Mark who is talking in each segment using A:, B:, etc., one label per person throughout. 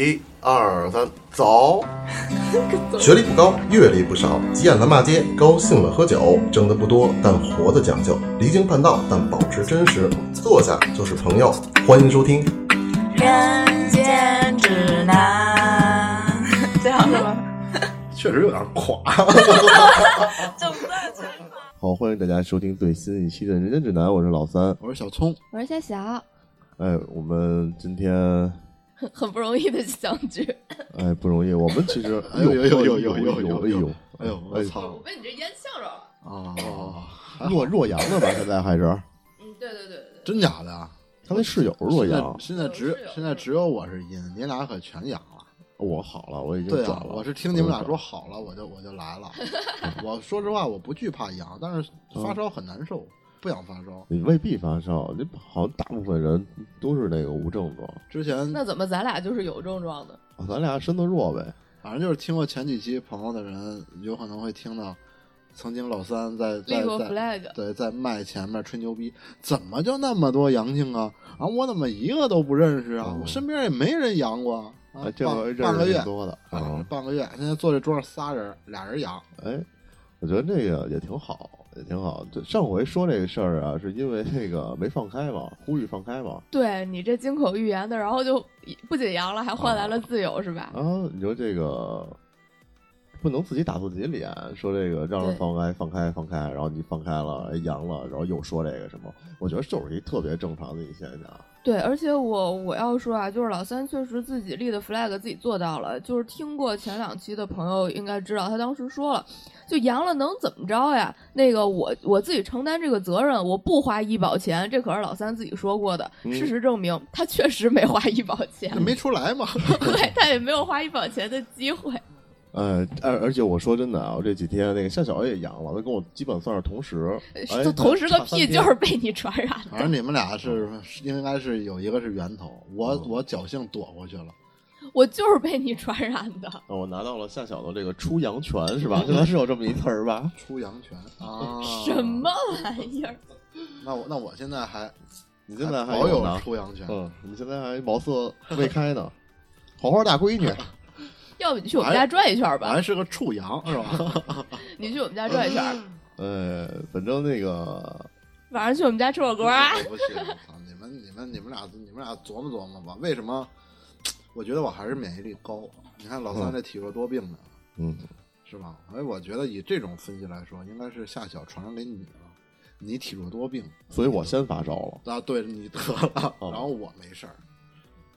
A: 一二三，走！学历不高，阅历不少，急眼了骂街，高兴了喝酒，挣得不多，但活得讲究，离经叛道，但保持真实。坐下就是朋友，欢迎收听。
B: 人间指南，这样是吗？
A: 确实有点垮。
B: 整段全
A: 好，欢迎大家收听最新一期的《人间指南》，我是老三。
C: 我是小聪，
B: 我是小小，
A: 哎，我们今天
B: 很不容易的相聚。
A: 哎不容易，我们其实
C: 哎呦呦呦呦呦
A: 哎呦
C: 呦
A: 哎呦
C: 我操我操
B: 被你这烟呛着了。
C: 啊，
A: 洛洛阳的吧？现在还是
B: 嗯，对对对对
C: 真假的啊？
A: 他那室友是若
C: 现在
A: 阳，
C: 现在只现在只有我是阴，你俩可全阳了。
A: 我好了，我已经转了。，
C: 啊我是听你们俩说好了，我就我就来了。我说实话，我不惧怕阳，但是发烧很难受，不想发烧。
A: 你未必发烧，你好像大部分人都是那个无症状，
C: 之前
B: 那怎么咱俩就是有症状的？
A: 啊咱俩身子弱呗。
C: 反正就是听过前几期朋友的人，有可能会听到，曾经老三在在在
B: flag，
C: 对在麦前面吹牛逼，怎么就那么多阳性啊？啊，我怎么一个都不认识啊？
A: 嗯
C: 我身边也没人阳过啊。
A: 这
C: 半
A: 个认
C: 半个月
A: 识，多的。
C: 半个月，现在坐这桌上仨人，俩人阳，
A: 哎，我觉得这个也挺好，也挺好。就上回说这个事儿啊，是因为那个没放开嘛，呼吁放开嘛。
B: 对你这金口玉言的，然后就不仅阳了，还换来了自由，是吧？
A: 啊，你说这个不能自己打自己脸，说这个让人放开、放开、放开，然后你放开了，哎阳了，然后又说这个什么，我觉得就是一特别正常的一现象。
B: 对，而且我我要说啊，就是老三确实自己立的 flag 自己做到了。就是听过前两期的朋友应该知道，他当时说了，就阳了能怎么着呀？那个我我自己承担这个责任，我不花医保钱，这可是老三自己说过的。
A: 嗯
B: 事实证明，他确实没花医保钱，
C: 没出来嘛。
B: 对他也没有花医保钱的机会。
A: 呃，而而且我说真的啊，我这几天那个夏小也阳了，他跟我基本算是同时，哎
B: 就同时个屁，就是 被你传染的。
C: 反正你们俩是应该是有一个是源头，我
A: 嗯
C: 我侥幸躲过去了。
B: 我就是被你传染的。
A: 啊我拿到了夏小的这个出阳泉是吧？现在是有这么一词儿吧？
C: 出阳泉啊？
B: 什么玩意儿？
C: 那我那我现在还
A: 你现在还
C: 保有？出阳泉，
A: 嗯，你现在还茅塞未开呢，黄花大闺女。
B: 要不你去我们家转一圈
C: 我
B: 吧？
C: 还是个处阳是吧？
B: 你去我们家转一圈。
A: 呃，反正那个
B: 晚上去我们家吃火锅啊！
C: 不去，我操！你们你们你们俩你们俩琢磨琢磨吧，为什么？我觉得我还是免疫力高。你看老三这体弱多病的，
A: 嗯，
C: 是吧？所以，我觉得以这种分析来说，应该是夏小传染给你了。你体弱多病
A: 所以我先发烧了。
C: 啊，对你得了，
A: 哦
C: 然后我没事儿。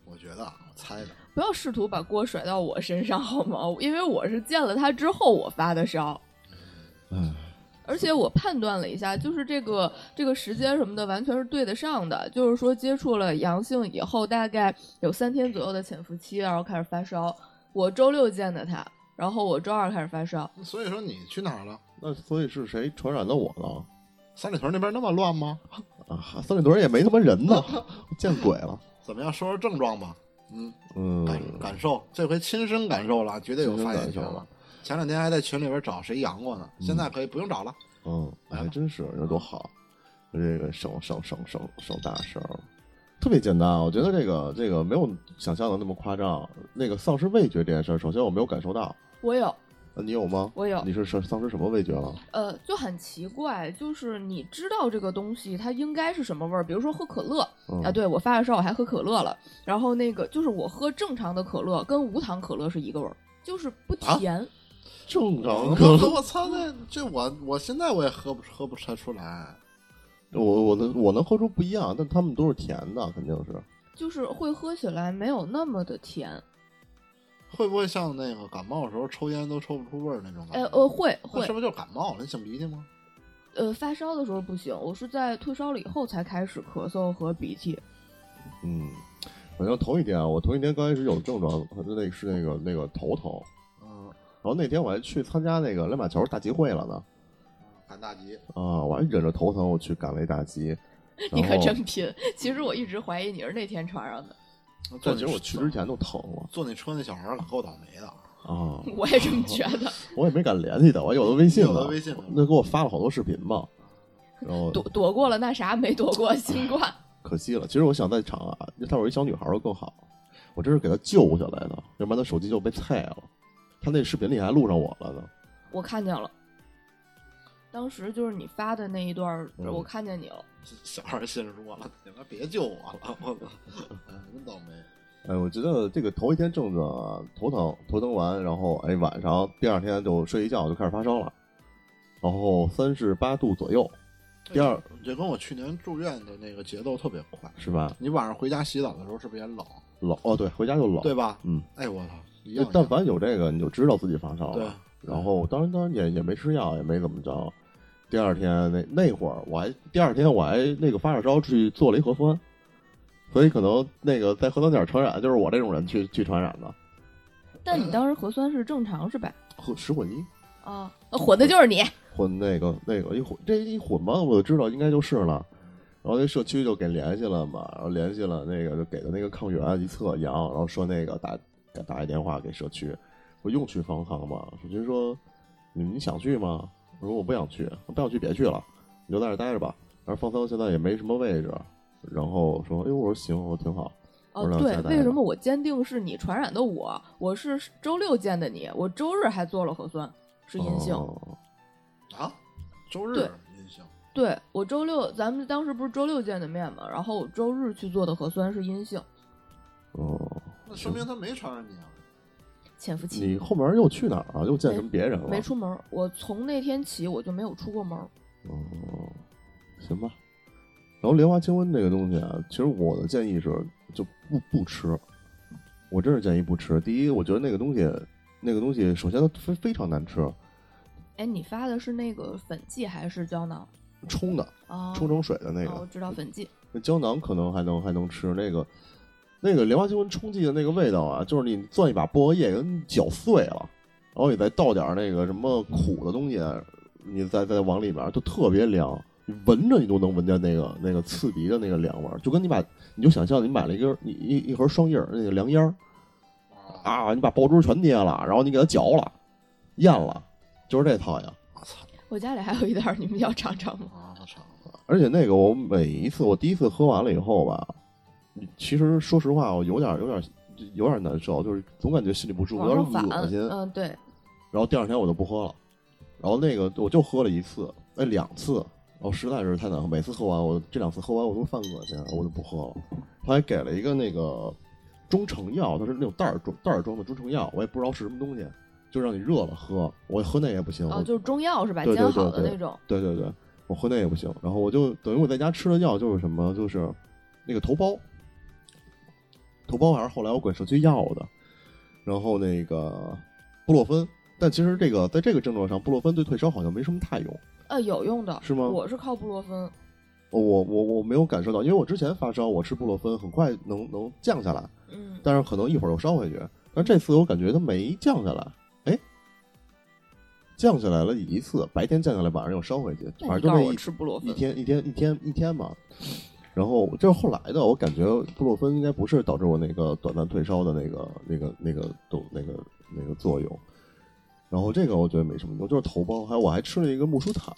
C: 我觉得啊，我猜的，
B: 不要试图把锅甩到我身上好吗？因为我是见了他之后我发的烧，
A: 唉，
B: 而且我判断了一下，就是这个这个时间什么的完全是对得上的。就是说接触了阳性以后，大概有三天左右的潜伏期，然后开始发烧。我周六见的他，然后我周二开始发烧。
C: 所以说你去哪儿了？
A: 那所以是谁传染的我呢？
C: 三里屯那边那么乱吗？
A: 啊，三里屯也没他妈人呢，见鬼了。
C: 怎么样？说说症状吧。嗯，
A: 嗯，
C: 感感受，这回亲身感受了，绝对有发言权
A: 了。
C: 前两天还在群里边找谁阳过呢，现在可以不用找了。
A: 嗯，还真是，那多好，这个省省省省省大事儿，特别简单啊。我觉得这个这个没有想象的那么夸张。那个丧失味觉这件事儿，首先我没有感受到，
B: 我有，
A: 呃你有吗？
B: 我有
A: 你是丧丧失什么味觉了？
B: 呃，就很奇怪，就是你知道这个东西它应该是什么味儿，比如说喝可乐，
A: 嗯
B: 啊，对我发了烧我还喝可乐了，然后那个就是我喝正常的可乐跟无糖可乐是一个味儿，就是不
C: 啊
B: 甜。
A: 正常
C: 我
A: 可能
C: 我操，那这我我现在我也喝不喝不太出来。
A: 我我能我能喝出不一样，但他们都是甜的，肯定是。
B: 就是会喝起来没有那么的甜，
C: 会不会像那个感冒的时候抽烟都抽不出味儿那种感觉？
B: 呃呃会会
C: 那是不是就是感冒了？你擤鼻涕吗？
B: 呃发烧的时候不行，我是在退烧了以后才开始咳嗽和鼻涕。
A: 嗯，反正头一天啊，我头一天刚开始有症状，那个是那个那个头疼，
C: 嗯，
A: 然后那天我还去参加那个亮马桥大集会了呢。
C: 赶大集。
A: 啊，我还忍着头疼，我去赶了一大集。
B: 你可真拼！其实我一直怀疑你是那天穿上的，
A: 但其实我去之前都疼了
C: 坐那车那小孩儿可够倒霉的。
A: 啊，
B: 我也这么觉得。
A: 我也没敢联系他，我有他微信呢
C: 有他，微信呢
A: 那给我发了好多视频嘛，然后
B: 躲躲过了那啥，没躲过新冠。
A: 可惜了。其实我想在场啊，要是有一小女孩儿更好。我这是给她救下来的，要不然她手机就被菜了。他那视频里还录上我了呢。
B: 我看见了，当时就是你发的那一段，
A: 嗯
B: 我看见你了。
C: 小孩心说了，你们别救我了，我操，哎真倒霉。
A: 哎，我觉得这个头一天症状啊，头疼，头疼完，然后哎晚上第二天就睡一觉就开始发烧了，然后三十八度左右，第二
C: 这跟我去年住院的那个节奏特别快。
A: 是吧？
C: 你晚上回家洗澡的时候是不是也冷？
A: 冷哦，对，回家就冷，
C: 对吧？
A: 嗯，
C: 哎，我操，一样。
A: 但凡有这个，你就知道自己发烧
C: 对
A: 了。然后当然当然也也没吃药，也没怎么着。第二天那那会儿我还第二天我还那个发着烧去做了一核酸，所以可能那个在核酸点传染就是我这种人去去传染的。
B: 但你当时核酸是正常是吧？
A: 混十混一
B: 啊，呃混的就是你。
A: 混那个那个一混这一混吧，我就知道应该就是了。然后那社区就给联系了嘛，然后联系了那个就给的那个抗原一测阳，然后说那个打打一电话给社区，我用去方舱吗？社区说你你想去吗？我说我不想去，不想去别去了，你就在这待着吧。而方舱现在也没什么位置，然后说哎我说行，我说挺好。
B: 哦对为什么我坚定是你传染的我？我是周六见的你，我周日还做了核酸，是阴性。
A: 哦
C: 啊，周日
B: 对
C: 阴性。
B: 对我周六，咱们当时不是周六见的面嘛，然后我周日去做的核酸是阴性，
A: 哦，
C: 那说明他没传染你啊。
B: 潜伏期。
A: 你后门又去哪儿了？又见什么别人了？
B: 没出门，我从那天起我就没有出过门儿。
A: 哦，行吧。然后莲花清瘟这个东西啊，其实我的建议是就不不吃。我真是建议不吃。第一，我觉得那个东西，那个东西首先它非非常难吃，
B: 哎，你发的是那个粉剂还是胶囊？
A: 冲的
B: 啊，
A: 冲成水的那个
B: 哦我。知道粉剂。
A: 那胶囊可能还能还能吃，那个那个莲花清瘟冲剂的那个味道啊，就是你攥一把薄荷叶给你搅碎了，然后你再倒点那个什么苦的东西，你再再往里面，就特别凉。你闻着你都能闻见那个那个刺鼻的那个凉味儿，就跟你把你就想象你买了一根一一一盒双叶儿那个凉烟儿啊，你把爆珠全捏了，然后你给它嚼了，咽了，就是这套呀。
C: 我操
B: 我家里还有一袋儿，你们要尝尝吗？
C: 啊！我操！
A: 而且那个我每一次我第一次喝完了以后吧，其实说实话我有点有点有点难受，就是总感觉心里不舒服，有点恶心。
B: 嗯，对，
A: 然后第二天我就不喝了，然后那个我就喝了一次，哎两次，然后实在是太难喝，每次喝完我这两次喝完我都犯恶心，我就不喝了。他还给了一个那个中成药，它是那种袋儿装袋儿装的中成药，我也不知道是什么东西，就让你热了喝，我喝那也不行。
B: 哦，就是中药是吧？
A: 对对
B: 煎好
A: 对对
B: 的那种。
A: 对对对，我喝那也不行。然后我就等于我在家吃的药就是什么，就是那个头孢，头孢还是后来我管社区要的。然后那个布洛芬，但其实这个在这个症状上，布洛芬对退烧好像没什么太用。
B: 呃，有用的。
A: 是吗
B: 我是靠布洛芬。
A: 我我我没有感受到，因为我之前发烧，我吃布洛芬很快能能降下来，
B: 嗯，
A: 但是可能一会儿又烧回去。但这次我感觉它没降下来，哎，降下来了一次，白天降下来，晚上又烧回去，反正就那一
B: 吃布洛芬
A: 一天一天一天一天嘛。然后这是后来的，我感觉布洛芬应该不是导致我那个短暂退烧的那个那个那个都那个那个作用。然后这个我觉得没什么用，就是头孢，还有我还吃了一个木舒坦，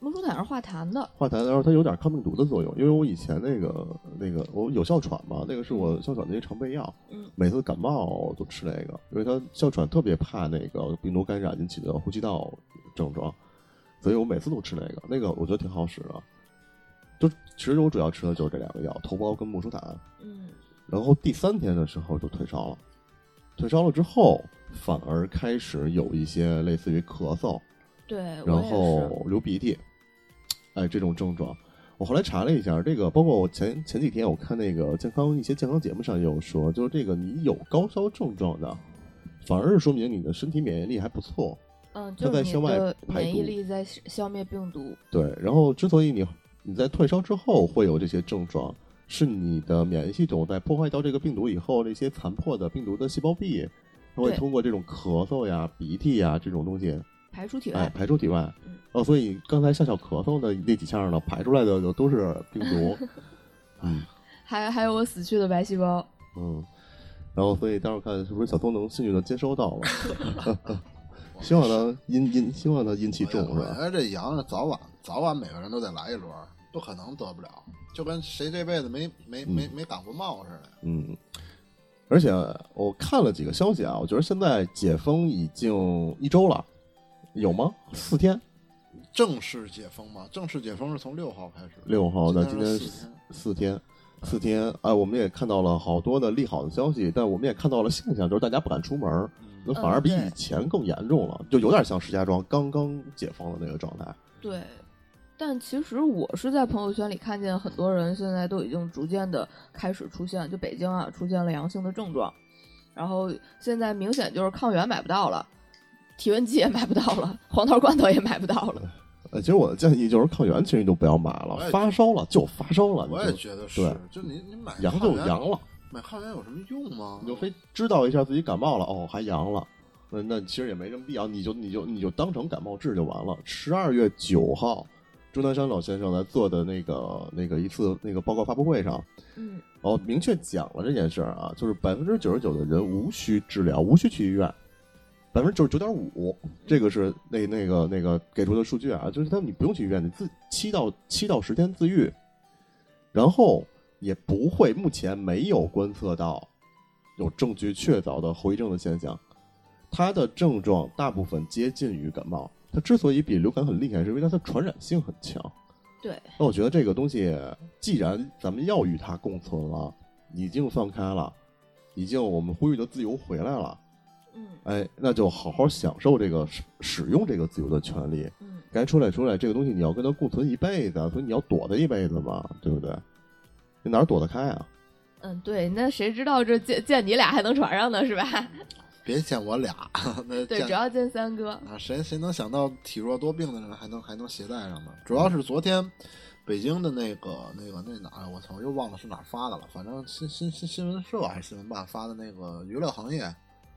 B: 木舒坦是化痰的。
A: 化痰，然后它有点抗病毒的作用，因为我以前那个那个我有哮喘嘛，那个是我哮喘的一个常备药，
B: 嗯
A: 每次感冒都吃那个，因为它哮喘特别怕那个病毒感染引起的呼吸道症状，所以我每次都吃那个，那个我觉得挺好使的。就其实我主要吃的就是这两个药，头孢跟木舒坦。
B: 嗯，
A: 然后第三天的时候就退烧了，退烧了之后反而开始有一些类似于咳嗽，
B: 对，
A: 然。后流鼻涕，哎，这种症状。我后来查了一下，这个包括我前前几天我看那个健康一些健康节目上也有说，就是这个你有高烧症状的，反而是说明你的身体免疫力还不错。
B: 嗯，
A: 它
B: 就
A: 在向外
B: 的
A: 排毒
B: 免疫力在消灭病毒。
A: 对，然后之所以你你在退烧之后会有这些症状，是你的免疫系统在破坏掉这个病毒以后，那些残破的病毒的细胞壁，它会通过这种咳嗽呀、鼻涕呀这种东西，哎，
B: 排出体外。
A: 排出体外
B: 嗯。
A: 哦，所以刚才笑笑咳嗽的那几下呢，排出来的就都是病毒。嗯
B: 还还有我死去的白细胞。
A: 嗯，然后所以待会儿看是不是小东能幸运的接收到了，希望他阴阴，希望他阴气重是吧？
C: 我觉得这阳早晚早晚每个人都得来一轮，不可能得不了，就跟谁这辈子没没没没感过冒似的。
A: 嗯，而且我看了几个消息啊，我觉得现在解封已经一周了，有吗？四天？
C: 正式解封吗？正式解封是从六号开始。
A: 六号，那
C: 今
A: 天
C: 四天。
A: 四天，四天。哎，我们也看到了好多的利好的消息，但我们也看到了现象，就是大家不敢出门，那反而比以前更严重了，就有点像石家庄刚刚解封的那个状态。
B: 对。但其实我是在朋友圈里看见很多人现在都已经逐渐的开始出现，就北京啊出现了阳性的症状，然后现在明显就是抗原买不到了，体温计也买不到了，黄桃罐头也买不到了。
A: 呃，其实我的建议就是抗原其实你就不要买了，发烧了就发烧了。
C: 我也觉得是，就你你买
A: 阳就阳了，
C: 买抗原有什么用吗？
A: 你就非知道一下自己感冒了哦，还阳了，那那其实也没什么必要，你就你就你就当成感冒治就完了。十二月九号。钟南山老先生来做的那个那个一次那个报告发布会上，
B: 嗯，
A: 哦，明确讲了这件事儿啊，就是百分之九十九的人无需治疗，无需去医院，百分之九十九点五，这个是那那个那个给出的数据啊，就是他你不用去医院，你自七到七到十天自愈，然后也不会，目前没有观测到有证据确凿的后遗症的现象，它的症状大部分接近于感冒。它之所以比流感很厉害，是因为它的传染性很强。
B: 对，
A: 那我觉得这个东西，既然咱们要与它共存了，已经放开了，已经我们呼吁的自由回来了，
B: 嗯，
A: 哎，那就好好享受这个使使用这个自由的权利。
B: 嗯，
A: 该出来出来，这个东西你要跟它共存一辈子，所以你要躲它一辈子嘛，对不对？你哪躲得开啊？
B: 嗯，对，那谁知道这见见你俩还能传上呢，是吧？
C: 别见我俩，那
B: 对，主要见三哥
C: 啊。谁谁能想到体弱多病的人还能还能携带上呢？主要是昨天北京的那个那个那哪我操，又忘了是哪发的了。反正新新新新闻社还是新闻办发的那个娱乐行业。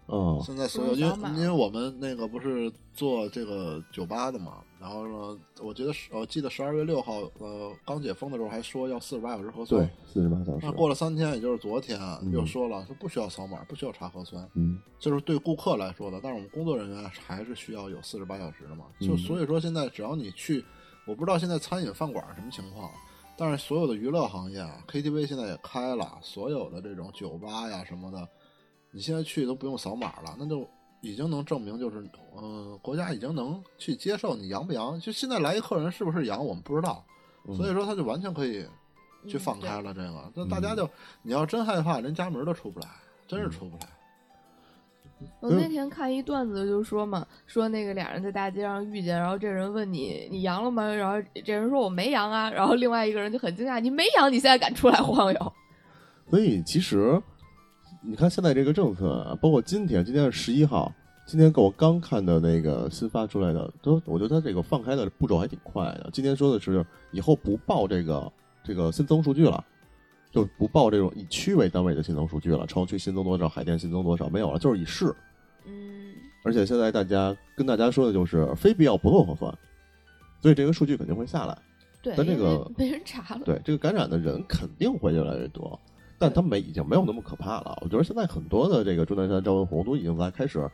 A: 哦，
C: 现在所有因为因为我们那个不是做这个酒吧的嘛，然后呢，我觉得我记得十二月六号呃刚解封的时候还说要四十八小时核酸，
A: 对，四十八小时。
C: 那过了三天，也就是昨天又说了说不需要扫码，不需要查核酸，
A: 嗯，
C: 就是对顾客来说的，但是我们工作人员还是需要有四十八小时的嘛，就所以说现在只要你去，我不知道现在餐饮饭馆什么情况，但是所有的娱乐行业啊，KTV 现在也开了，所有的这种酒吧呀什么的。你现在去都不用扫码了，那就已经能证明，就是嗯，国家已经能去接受你阳不阳。就现在来一客人是不是阳，我们不知道，所以说他就完全可以去放开了这个。那大家就你要真害怕，连家门都出不来，真是出不来。
B: 我那天看一段子，就说嘛，说那个俩人在大街上遇见，然后这人问你你阳了吗？然后这人说我没阳啊，然后另外一个人就很惊讶，你没阳，你现在敢出来晃悠？
A: 所以其实。你看现在这个政策，包括今天，今天是十一号，今天我刚看的那个新发出来的，都我觉得它这个放开的步骤还挺快的。今天说的是以后不报这个这个新增数据了，就不报这种以区为单位的新增数据了，城区新增多少，海淀新增多少没有了，就是以市。
B: 嗯。
A: 而且现在大家跟大家说的就是非必要不做核酸，所以这个数据肯定会下来。
B: 对。
A: 但这个
B: 没人查了。
A: 对这个感染的人肯定会越来越多。但他们已经没有那么可怕了。我觉得现在很多的这个钟南山、赵文宏都已经在开始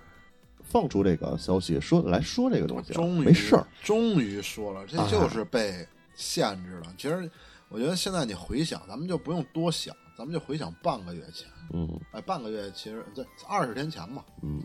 A: 放出这个消息，说来说这个东西，
C: 终于
A: 没事儿，
C: 终于说了，这就是被限制了。其实我觉得现在你回想，咱们就不用多想，咱们就回想半个月前，
A: 嗯，
C: 哎，半个月其实这二十天前嘛，
A: 嗯，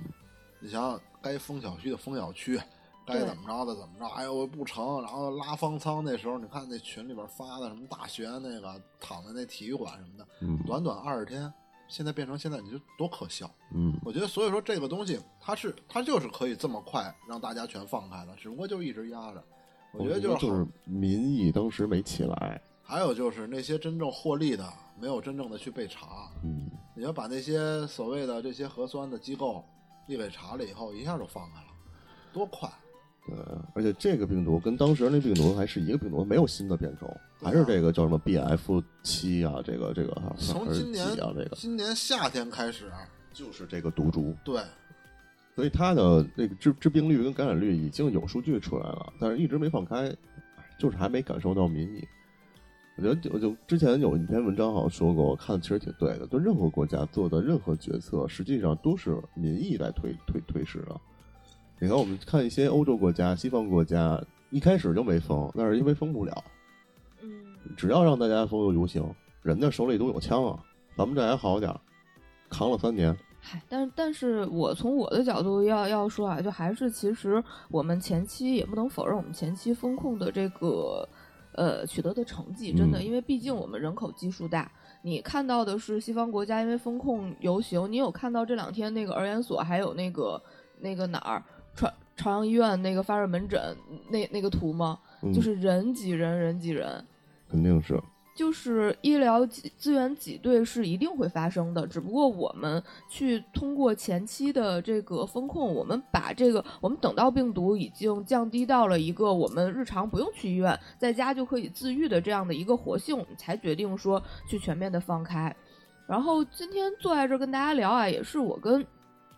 C: 你想想该封小区的封小区。该怎么着的怎么着，哎呦不成，然后拉方舱那时候，你看那群里边发的什么大学那个躺在那体育馆什么的，短短二十天，现在变成现在，你就多可笑。
A: 嗯，
C: 我觉得所以说这个东西，它是它就是可以这么快让大家全放开了，只不过就一直压着。我觉得
A: 就
C: 是
A: 民意当时没起来，
C: 还有就是那些真正获利的，没有真正的去被查。
A: 嗯，
C: 你要把那些所谓的这些核酸的机构一给查了以后，一下就放开了，多快！
A: 对，而且这个病毒跟当时那病毒还是一个病毒，没有新的变种，还是这个叫什么 B F 七啊，这个这个哈，
C: 从今年
A: 啊这个
C: 今年夏天开始
A: 就是这个毒株，
C: 对，
A: 所以它的那个致致病率跟感染率已经有数据出来了，但是一直没放开，就是还没感受到民意。我觉得我就之前有一篇文章好像说过，我看的其实挺对的，就任何国家做的任何决策，实际上都是民意来推推推使的。你看，我们看一些欧洲国家、西方国家，一开始就没封，那是因为封不了。
B: 嗯，
A: 只要让大家封就游行，人家手里都有枪啊。咱们这还好点儿，扛了三年。
B: 嗨，但但是我从我的角度要要说啊，就还是其实我们前期也不能否认我们前期风控的这个呃取得的成绩，真的，
A: 嗯
B: 因为毕竟我们人口基数大。你看到的是西方国家因为风控游行，你有看到这两天那个儿研所还有那个那个哪儿朝朝阳医院那个发热门诊那那个图吗？
A: 嗯、
B: 就是人挤人，人挤人。
A: 肯定是，
B: 就是医疗挤资源挤兑是一定会发生的，只不过我们去通过前期的这个风控，我们把这个我们等到病毒已经降低到了一个我们日常不用去医院，在家就可以自愈的这样的一个活性，我们才决定说去全面的放开。然后今天坐在这儿跟大家聊啊，也是我跟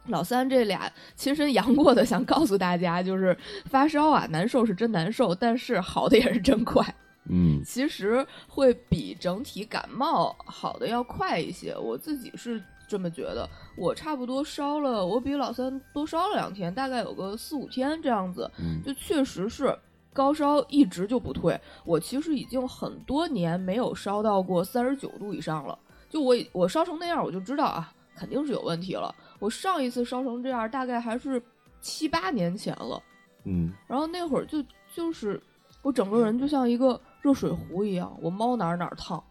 B: 老三这俩亲身阳过的，想告诉大家，就是发烧啊难受是真难受，但是好的也是真快。
A: 嗯，
B: 其实会比整体感冒好的要快一些，我自己是这么觉得。我差不多烧了，我比老三多烧了两天，大概有个四五天这样子，
A: 嗯
B: 就确实是高烧一直就不退。我其实已经很多年没有烧到过三十九度以上了，就我我烧成那样，我就知道啊，肯定是有问题了。我上一次烧成这样，大概还是七八年前了。
A: 嗯，
B: 然后那会儿就就是我整个人就像一个热水壶一样，我猫哪儿哪儿烫。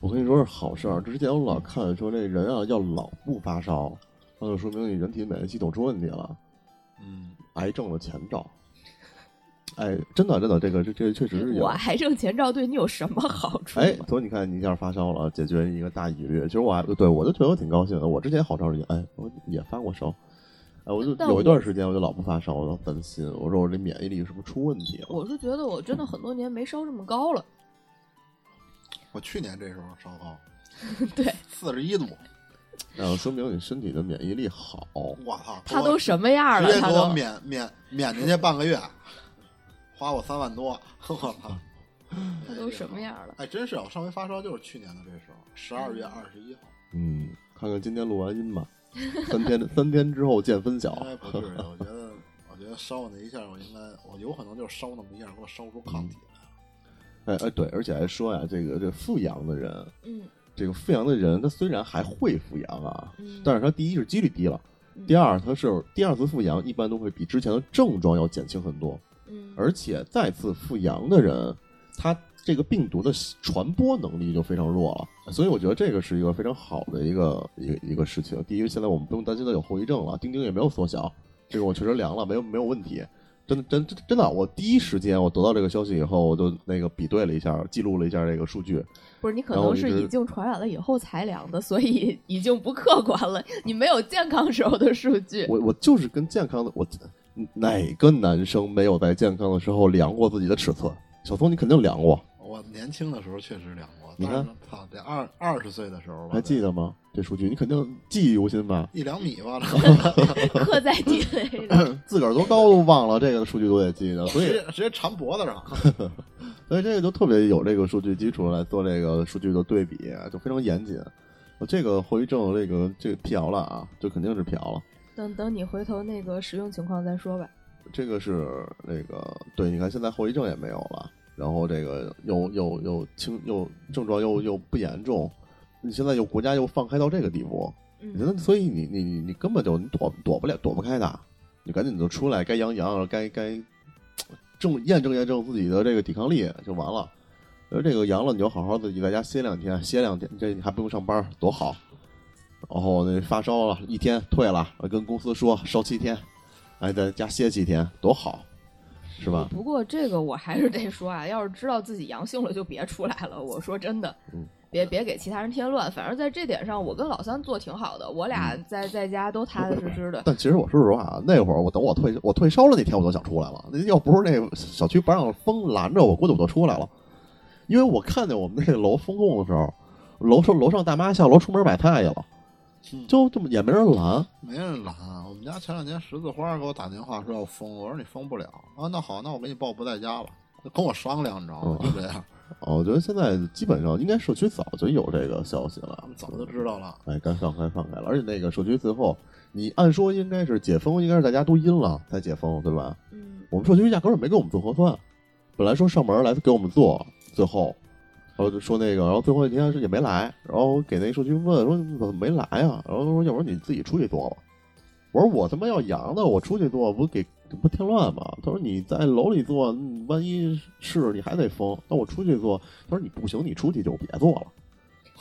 A: 我跟你说是好事儿。之前我老看说这人啊要老不发烧，那就说明你人体免疫系统出问题了，
C: 嗯，
A: 癌症的前兆。哎，真的真的，这个这这确实是有
B: 我。癌症前兆对你有什么好处吗？
A: 哎，所以你看，你一下发烧了，解决一个大疑虑。其实我还对我就觉得我挺高兴的。我之前好长时间，哎，我也发过烧，哎，我就有一段时间我就老不发烧，我老担心，我说我这免疫力是不是出问题了？
B: 我是觉得我真的很多年没烧这么高了。
C: 我去年这时候烧高
B: 对
C: 四十一度，
A: 那说明你身体的免疫力好。
C: 我操，
B: 他都什么样了？
C: 直接给我
B: 他都
C: 免免免进去半个月，花我三万多，我操！
B: 他都什么样了？
C: 哎，真是我上回发烧就是去年的这时候，十二月二十一号。
A: 嗯，看看今天录完音吧，三天三天之后见分晓
C: 应。该不至于，我觉得，我觉得烧我那一下，我应该，我有可能就是烧那么一下，给我烧出抗体来了。
A: 哎哎，对，而且还说呀，这个这复阳的人，
B: 嗯
A: 这个复阳的人，他虽然还会复阳啊，
B: 嗯，
A: 但是他第一是几率低了，
B: 嗯
A: 第二他是第二次复阳一般都会比之前的症状要减轻很多，
B: 嗯
A: 而且再次复阳的人，他这个病毒的传播能力就非常弱了，所以我觉得这个是一个非常好的一个一个一个事情。第一，现在我们不用担心它有后遗症了，钉钉也没有缩小，这个我确实量了，没有没有问题。真的真真真的，我第一时间我得到这个消息以后，我就那个比对了一下，记录了一下这个数据。
B: 不是你可能是已经传染了以后才量的，所以已经不客观了。你没有健康时候的数据。
A: 我我就是跟健康的我哪个男生没有在健康的时候量过自己的尺寸？小松，你肯定量过，
C: 我年轻的时时候确实量过，
A: 你看
C: 操，得二二十岁的时候吧，
A: 还记得吗？这数据你肯定记忆犹新吧？
C: 一两米吧，
B: 刻在 DNA 里。
A: 自个儿多高都忘了，这个数据都得记得，所以
C: 直接直接缠脖子上。
A: 所以这个就特别有这个数据基础来做这个数据的对比，就非常严谨。这个后遗症，这个这个辟谣了啊，这肯定是辟谣了。
B: 等等，你回头那个使用情况再说吧。
A: 这个是那个对，你看现在后遗症也没有了，然后这个又又又轻又症状又又不严重，你现在又国家又放开到这个地步，
B: 嗯
A: 那所以你你你你根本就你躲躲不了躲不开的，你赶紧就出来，该阳阳，该该证验证验证自己的这个抵抗力就完了。而这个阳了，你就好好自己在家歇两天，歇两天，这你还不用上班，多好。然后那发烧了一天退了，跟公司说烧七天，哎，在家歇七天，多好，是吧？
B: 不过这个我还是得说啊，要是知道自己阳性了，就别出来了。我说真的，
A: 嗯
B: 别别给其他人添乱。反正在这点上，我跟老三做挺好的，我俩
A: 嗯
B: 在在家都踏踏实实的。
A: 但其实我说实话啊，那会儿我等我退我退烧了那天，我都想出来了。那要不是那小区不让风拦着我，估计我就出来了。因为我看见我们那个楼封控的时候，楼上楼上大妈下楼出门买菜去了，
C: 嗯
A: 就这么也没人拦。
C: 没人拦。我们家前两天十字花给我打电话说要封，我说你封不了啊。那好，那我给你报不在家了，跟我商量，你知道吗？
A: 嗯
C: 就这样，
A: 哦，我觉得现在基本上应该社区早就有这个消息了
C: 早就知道了。
A: 哎，该放开放开了。而且那个社区最后，你按说应该是解封，应该是大家都阴了才解封，对吧？
B: 嗯，
A: 我们社区压根儿没给我们做核酸，本来说上门来给我们做，最后把然后就说那个，然后最后一天是也没来，然后给那社区问说你怎么没来啊？然后他说要不然你自己出去做吧。我说我他妈要阳的，我出去做不给不添乱吗？他说你在楼里做，万一是你还得封。那我出去做，他说你不行，你出去就别做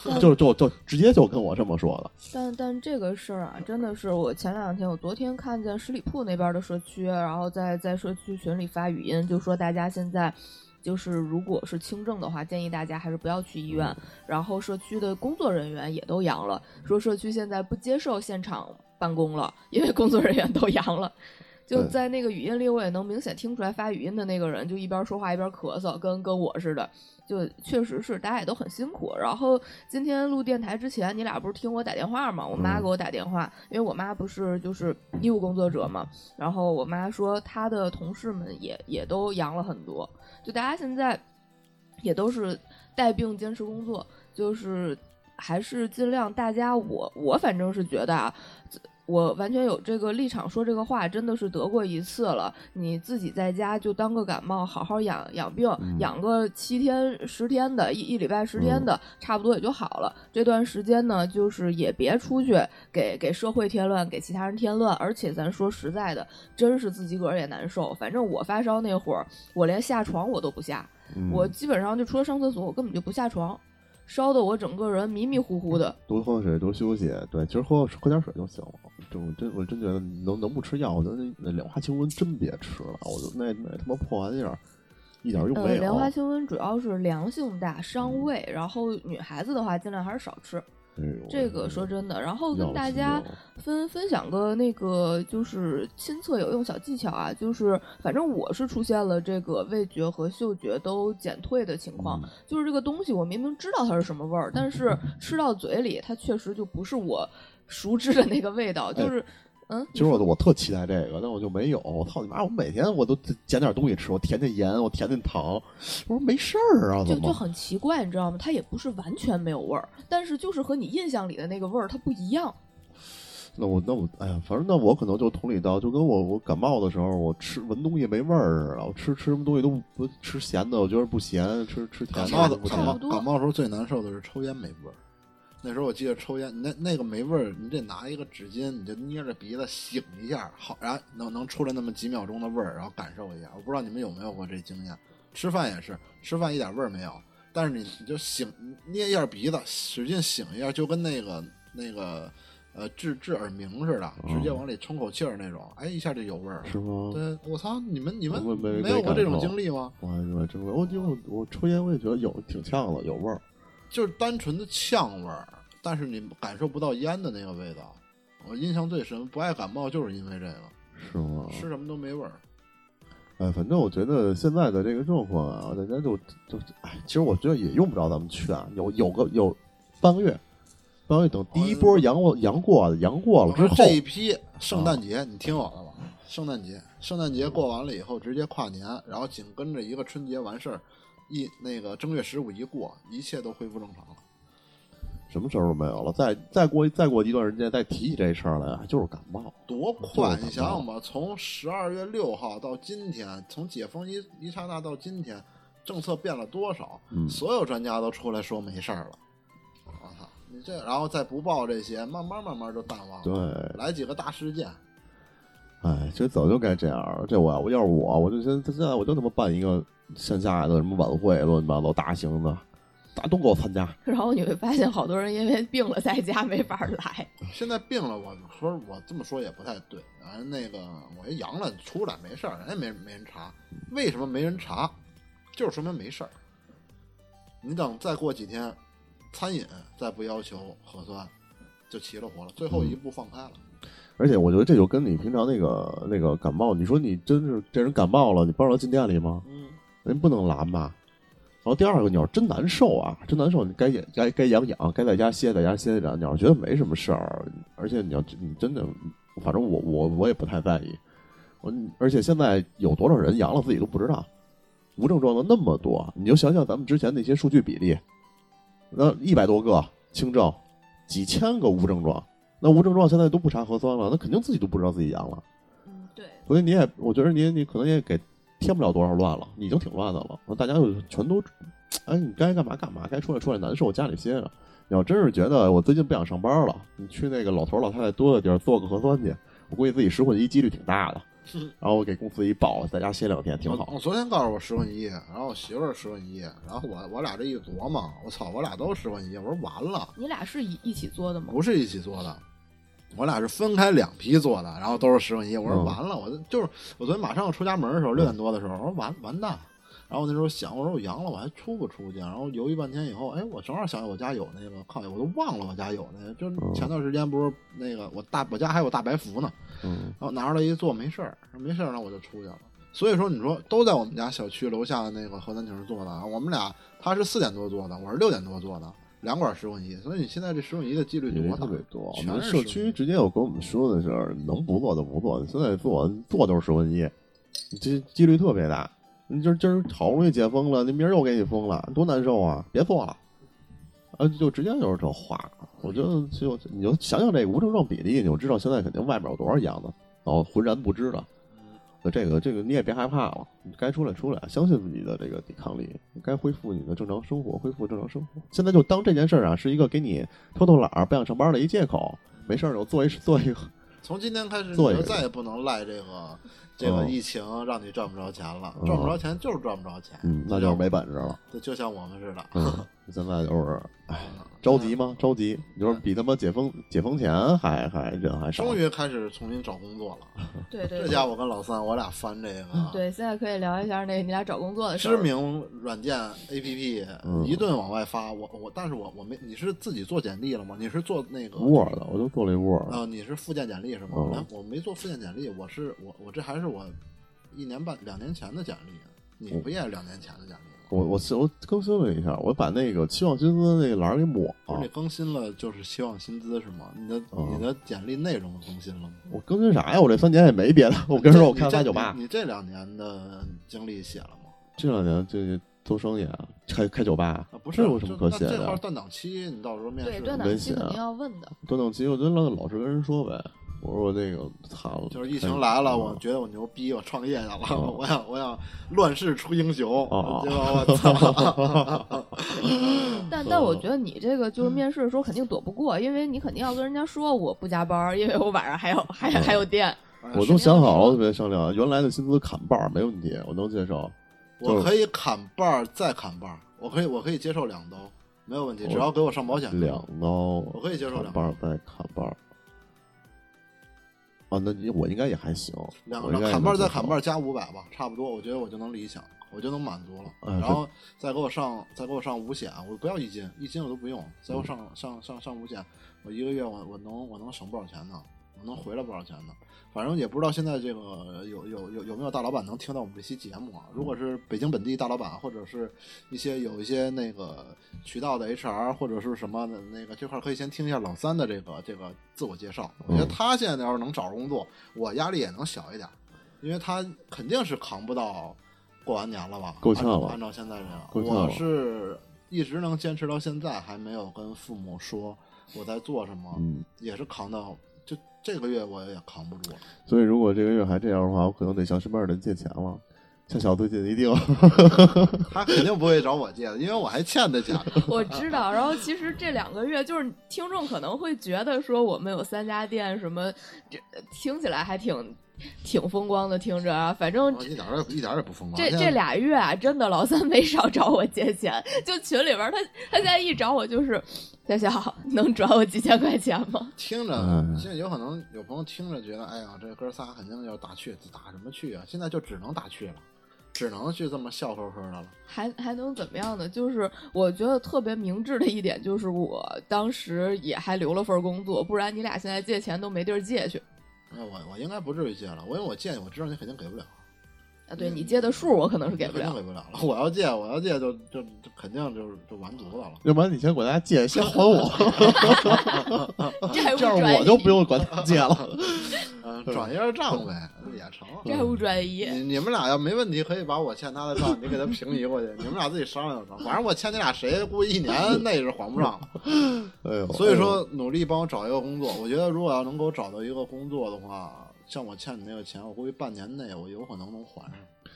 A: 了，就就就直接就跟我这么说的。
B: 但但这个事儿啊，真的是我前两天，我昨天看见十里铺那边的社区，然后在在社区群里发语音，就说大家现在就是如果是轻症的话，建议大家还是不要去医院。然后社区的工作人员也都阳了，说社区现在不接受现场。办公了，因为工作人员都阳了，就在那个语音里，我也能明显听出来发语音的那个人就一边说话一边咳嗽，跟跟我似的，就确实是大家也都很辛苦。然后今天录电台之前，你俩不是听我打电话吗？我妈给我打电话，因为我妈不是就是医务工作者嘛，然后我妈说她的同事们也也都阳了很多，就大家现在也都是带病坚持工作，就是还是尽量大家我我反正是觉得啊。我完全有这个立场说这个话，真的是得过一次了。你自己在家就当个感冒，好好养养病，养个七天十天的，一一礼拜十天的，差不多也就好了。这段时间呢，就是也别出去给给社会添乱，给其他人添乱。而且咱说实在的，真是自己个儿也难受。反正我发烧那会儿，我连下床我都不下，我基本上就除了上厕所，我根本就不下床。烧的我整个人迷迷糊糊的，
A: 多喝水，多休息。对，其实喝喝点水就行了。就真，我真觉得能能不吃药，我觉得那莲花清瘟真别吃了。我就那那他妈破玩意儿，一点用没有。
B: 莲花清瘟主要是凉性大，伤胃。然后女孩子的话，尽量还是少吃。这个说真的，然后跟大家分分享个那个就是亲测有用小技巧啊，就是反正我是出现了这个味觉和嗅觉都减退的情况，就是这个东西我明明知道它是什么味儿，但是 吃到嘴里它确实就不是我熟知的那个味道，就是。嗯，
A: 其实我我特期待这个，但我就没有。我操你妈！我每天我都捡点东西吃，我舔舔盐，我舔舔糖。我说没事儿啊，
B: 就就很奇怪，你知道吗？它也不是完全没有味儿，但是就是和你印象里的那个味儿它不一样。
A: 那我那我哎呀，反正那我可能就同理到，就跟我我感冒的时候，我吃闻东西没味儿，然后吃吃什么东西都不吃咸的，我觉得不咸，吃吃甜的。
C: 感冒的感冒感冒时候最难受的是抽烟没味儿。那时候我记得抽烟，那那个没味儿，你得拿一个纸巾，你就捏着鼻子醒一下，好，然后能能出来那么几秒钟的味儿，然后感受一下。我不知道你们有没有过这经验？吃饭也是，吃饭一点味儿没有，但是你你就醒捏一下鼻子，使劲醒一下，就跟那个那个呃治治耳鸣似的，直接往里冲口气儿那种，哎，一下就有味儿了。
A: 是吗？
C: 对，我操，你们你们没
A: 有
C: 过这种经历吗？
A: 我我真我就我抽烟我也觉得有挺呛的，有味儿。
C: 就是单纯的呛味儿，但是你感受不到烟的那个味道。我印象最深，不爱感冒就是因为这个。
A: 是吗？
C: 吃什么都没味儿。
A: 哎，反正我觉得现在的这个状况啊，大家就就哎，其实我觉得也用不着咱们去啊，有有个有半个月，半个月等第一波阳过阳过阳过了之后，
C: 这一批圣诞节你听我的吧，圣诞节圣诞节过完了以后直接跨年，然后紧跟着一个春节完事儿。一那个正月十五一过，一切都恢复正常了，
A: 什么事儿都没有了。再再过再过一段时间，再提起这事儿来，就是感冒。
C: 多快！你想想吧，从十二月六号到今天，从解封一一刹那到今天，政策变了多少？所有专家都出来说没事儿了。我操！你这然后再不报这些，慢慢慢慢就淡忘了。
A: 对，
C: 来几个大事件。
A: 哎，这早就该这样了。这我我要是我，我就现现在我就他妈办一个。线下的什么晚会，乱七八糟大型的，大家都给我参加。
B: 然后你会发现，好多人因为病了，在家没法来。
C: 现在病了，我说我这么说也不太对。啊，那个我一阳了出来没事儿，人家没没人查。为什么没人查？就是说明没事儿。你等再过几天，餐饮再不要求核酸，就齐了活了。最后一步放开了。
A: 而且我觉得这就跟你平常那个那个感冒，你说你真是这人感冒了，你不让他进店里吗？
C: 嗯。
A: 人不能拦吧，然后第二个，你要真难受啊，真难受，你该该该养养，该在家歇在家歇着。你要觉得没什么事儿，而且你要你真的，反正我我我也不太在意。我而且现在有多少人阳了自己都不知道，无症状的那么多，你就想想咱们之前那些数据比例，那一百多个轻症，几千个无症状，那无症状现在都不查核酸了，那肯定自己都不知道自己阳了。
B: 嗯，对。
A: 所以你也，我觉得你你可能也给。添不了多少乱了，已经挺乱的了。大家就全都哎，你该干嘛干嘛，该出来出来，难受家里歇着。你要真是觉得我最近不想上班了，你去那个老头老太太多的地儿做个核酸去，我估计自己十混一几率挺大的。然后我给公司一报，在家歇两天挺好。
C: 我昨天告诉我十混一，然后我媳妇儿十混一，然后我我俩这一琢磨，我操，我俩都十混一，我说完了。
B: 你俩是一一起做的吗？
C: 不是一起做的，我俩是分开两批做的，然后都是十块一。我说完了，我就是我昨天马上要出家门的时候，六点多的时候，我说完完蛋。然后我那时候想，我说我阳了，我还出不出去？然后犹豫半天以后，哎，我正好想起我家有那个抗，我都忘了我家有那个。就前段时间不是那个我大我家还有大白符呢，然后拿出来一做没事儿，没事儿，那我就出去了。所以说，你说都在我们家小区楼下的那个核酸亭做的啊。我们俩他是四点多做的，我是六点多做的，两管十混一。所以你现在这十混一的几率多
A: 特别多。
C: 我们
A: 社区直接有跟我们说的是，能不做就不做，现在做做都是十混一，这几率特别大。你今今儿好不容易解封了，那明儿又给你封了，多难受啊！别做了，啊，就直接就是这话。我觉得就你就想想这个无症状比例，你就知道现在肯定外面有多少阳的，然后浑然不知的。那这个这个你也别害怕了，你该出来出来，相信自己的这个抵抗力，该恢复你的正常生活，恢复正常生活。现在就当这件事儿啊是一个给你偷偷懒儿不想上班的一借口，没事儿就做一做一个。
C: 从今天开始，你就再也不能赖这个。这个疫情让你赚不着钱了，赚不着钱就是赚不着钱，
A: 嗯，那就是没本事了。
C: 对就像我们似的，
A: 现在就是，哎。着急吗？着急，就是比他妈解封解封前还还人还少。
C: 终于开始重新找工作了。
B: 对对，
C: 这家伙跟老三，我俩翻这个。
B: 对，现在可以聊一下那你俩找工作的事
C: 知名软件 APP 一顿往外发，我我，但是我我没，你是自己做简历了吗？你是做那个
A: Word 的，我都做了一 Word。
C: 啊，你是附件简历是吗？我没做附件简历，我是我我这还是我一年半两年前的简历，你不也是两年前的简历吗？
A: 我我我更新了一下，我把那个期望薪资那个栏给抹了。
C: 你更新了就是期望薪资是吗？你的你的简历内容更新了吗？
A: 我更新啥呀？我这三年也没别的。我跟你说，我开八九八。
C: 你这两年的经历写了吗？
A: 这两年这做生意啊，开开酒吧，
C: 不是
A: 有什么可写的？
C: 这块断档期，你到时候面试
B: 对断档期肯定要问的。
A: 断档期，我觉得老老实跟人说呗。我说我那个操，
C: 就是疫情来了，我觉得我牛逼，我创业去了，我想我想乱世出英雄，结果我操！
B: 但但我觉得你这个就是面试的时候肯定躲不过，因为你肯定要跟人家说我不加班，因为我晚上还有还还有店。
A: 我都想好了，特别商量，原来的薪资砍半没问题，我能接受。
C: 我可以砍半再砍半，我可以我可以接受两刀，没有问题，只要给我上保险。
A: 两刀，
C: 我可以接受两
A: 半再砍半。啊，那你我应该也还行，
C: 两砍半再砍半加五百吧，差不多，我觉得我就能理想，我就能满足了。然后再给我上，再给我上五险，我不要一金，一金我都不用，再给我上上上上五险，我一个月我我能我能省不少钱呢。能回来不少钱呢？反正也不知道现在这个有有有有没有大老板能听到我们这期节目啊？如果是北京本地大老板，或者是一些有一些那个渠道的 HR 或者是什么的那个这块，可以先听一下老三的这个这个自我介绍。我觉得他现在要是能找着工作，我压力也能小一点，因为他肯定是扛不到过完年了吧？
A: 够呛了。
C: 按照现在这样，我是一直能坚持到现在，还没有跟父母说我在做什么，也是扛到。这个月我也扛不住，
A: 所以如果这个月还这样的话，我可能得向身边的人借钱了。向小杜借一定，
C: 他肯定不会找我借的，因为我还欠他钱。
B: 我知道。然后其实这两个月，就是听众可能会觉得说我们有三家店，什么这听起来还挺。挺风光的，听着啊，反正
C: 一点儿一点儿也不风光。
B: 这这俩月啊，真的老三没少找我借钱，就群里边他他现在一找我就是，小小能转我几千块钱吗？
C: 听着，现在有可能有朋友听着觉得，哎呀，这哥仨肯定要打趣，打什么趣啊？现在就只能打趣了，只能去这么笑呵呵的了。
B: 还还能怎么样呢？就是我觉得特别明智的一点，就是我当时也还留了份工作，不然你俩现在借钱都没地儿借去。
C: 那我我应该不至于借了，我因为我借你，我知道你肯定给不了。
B: 啊，对你借的数，我可能是给不了，
C: 给不了了。我要借，我要借就就肯定就是就完犊子了。
A: 要不然你先管他借，先还我，这样我就不用管他借了。
C: 嗯，转一下账呗，也成。
B: 债务转移。
C: 你你们俩要没问题，可以把我欠他的账，你给他平移过去。你们俩自己商量商量。反正我欠你俩谁，估计一年内是还不上了。
A: 哎呦，
C: 所以说努力帮我找一个工作。我觉得如果要能给我找到一个工作的话。像我欠你那个钱，我估计半年内我有可能能还上。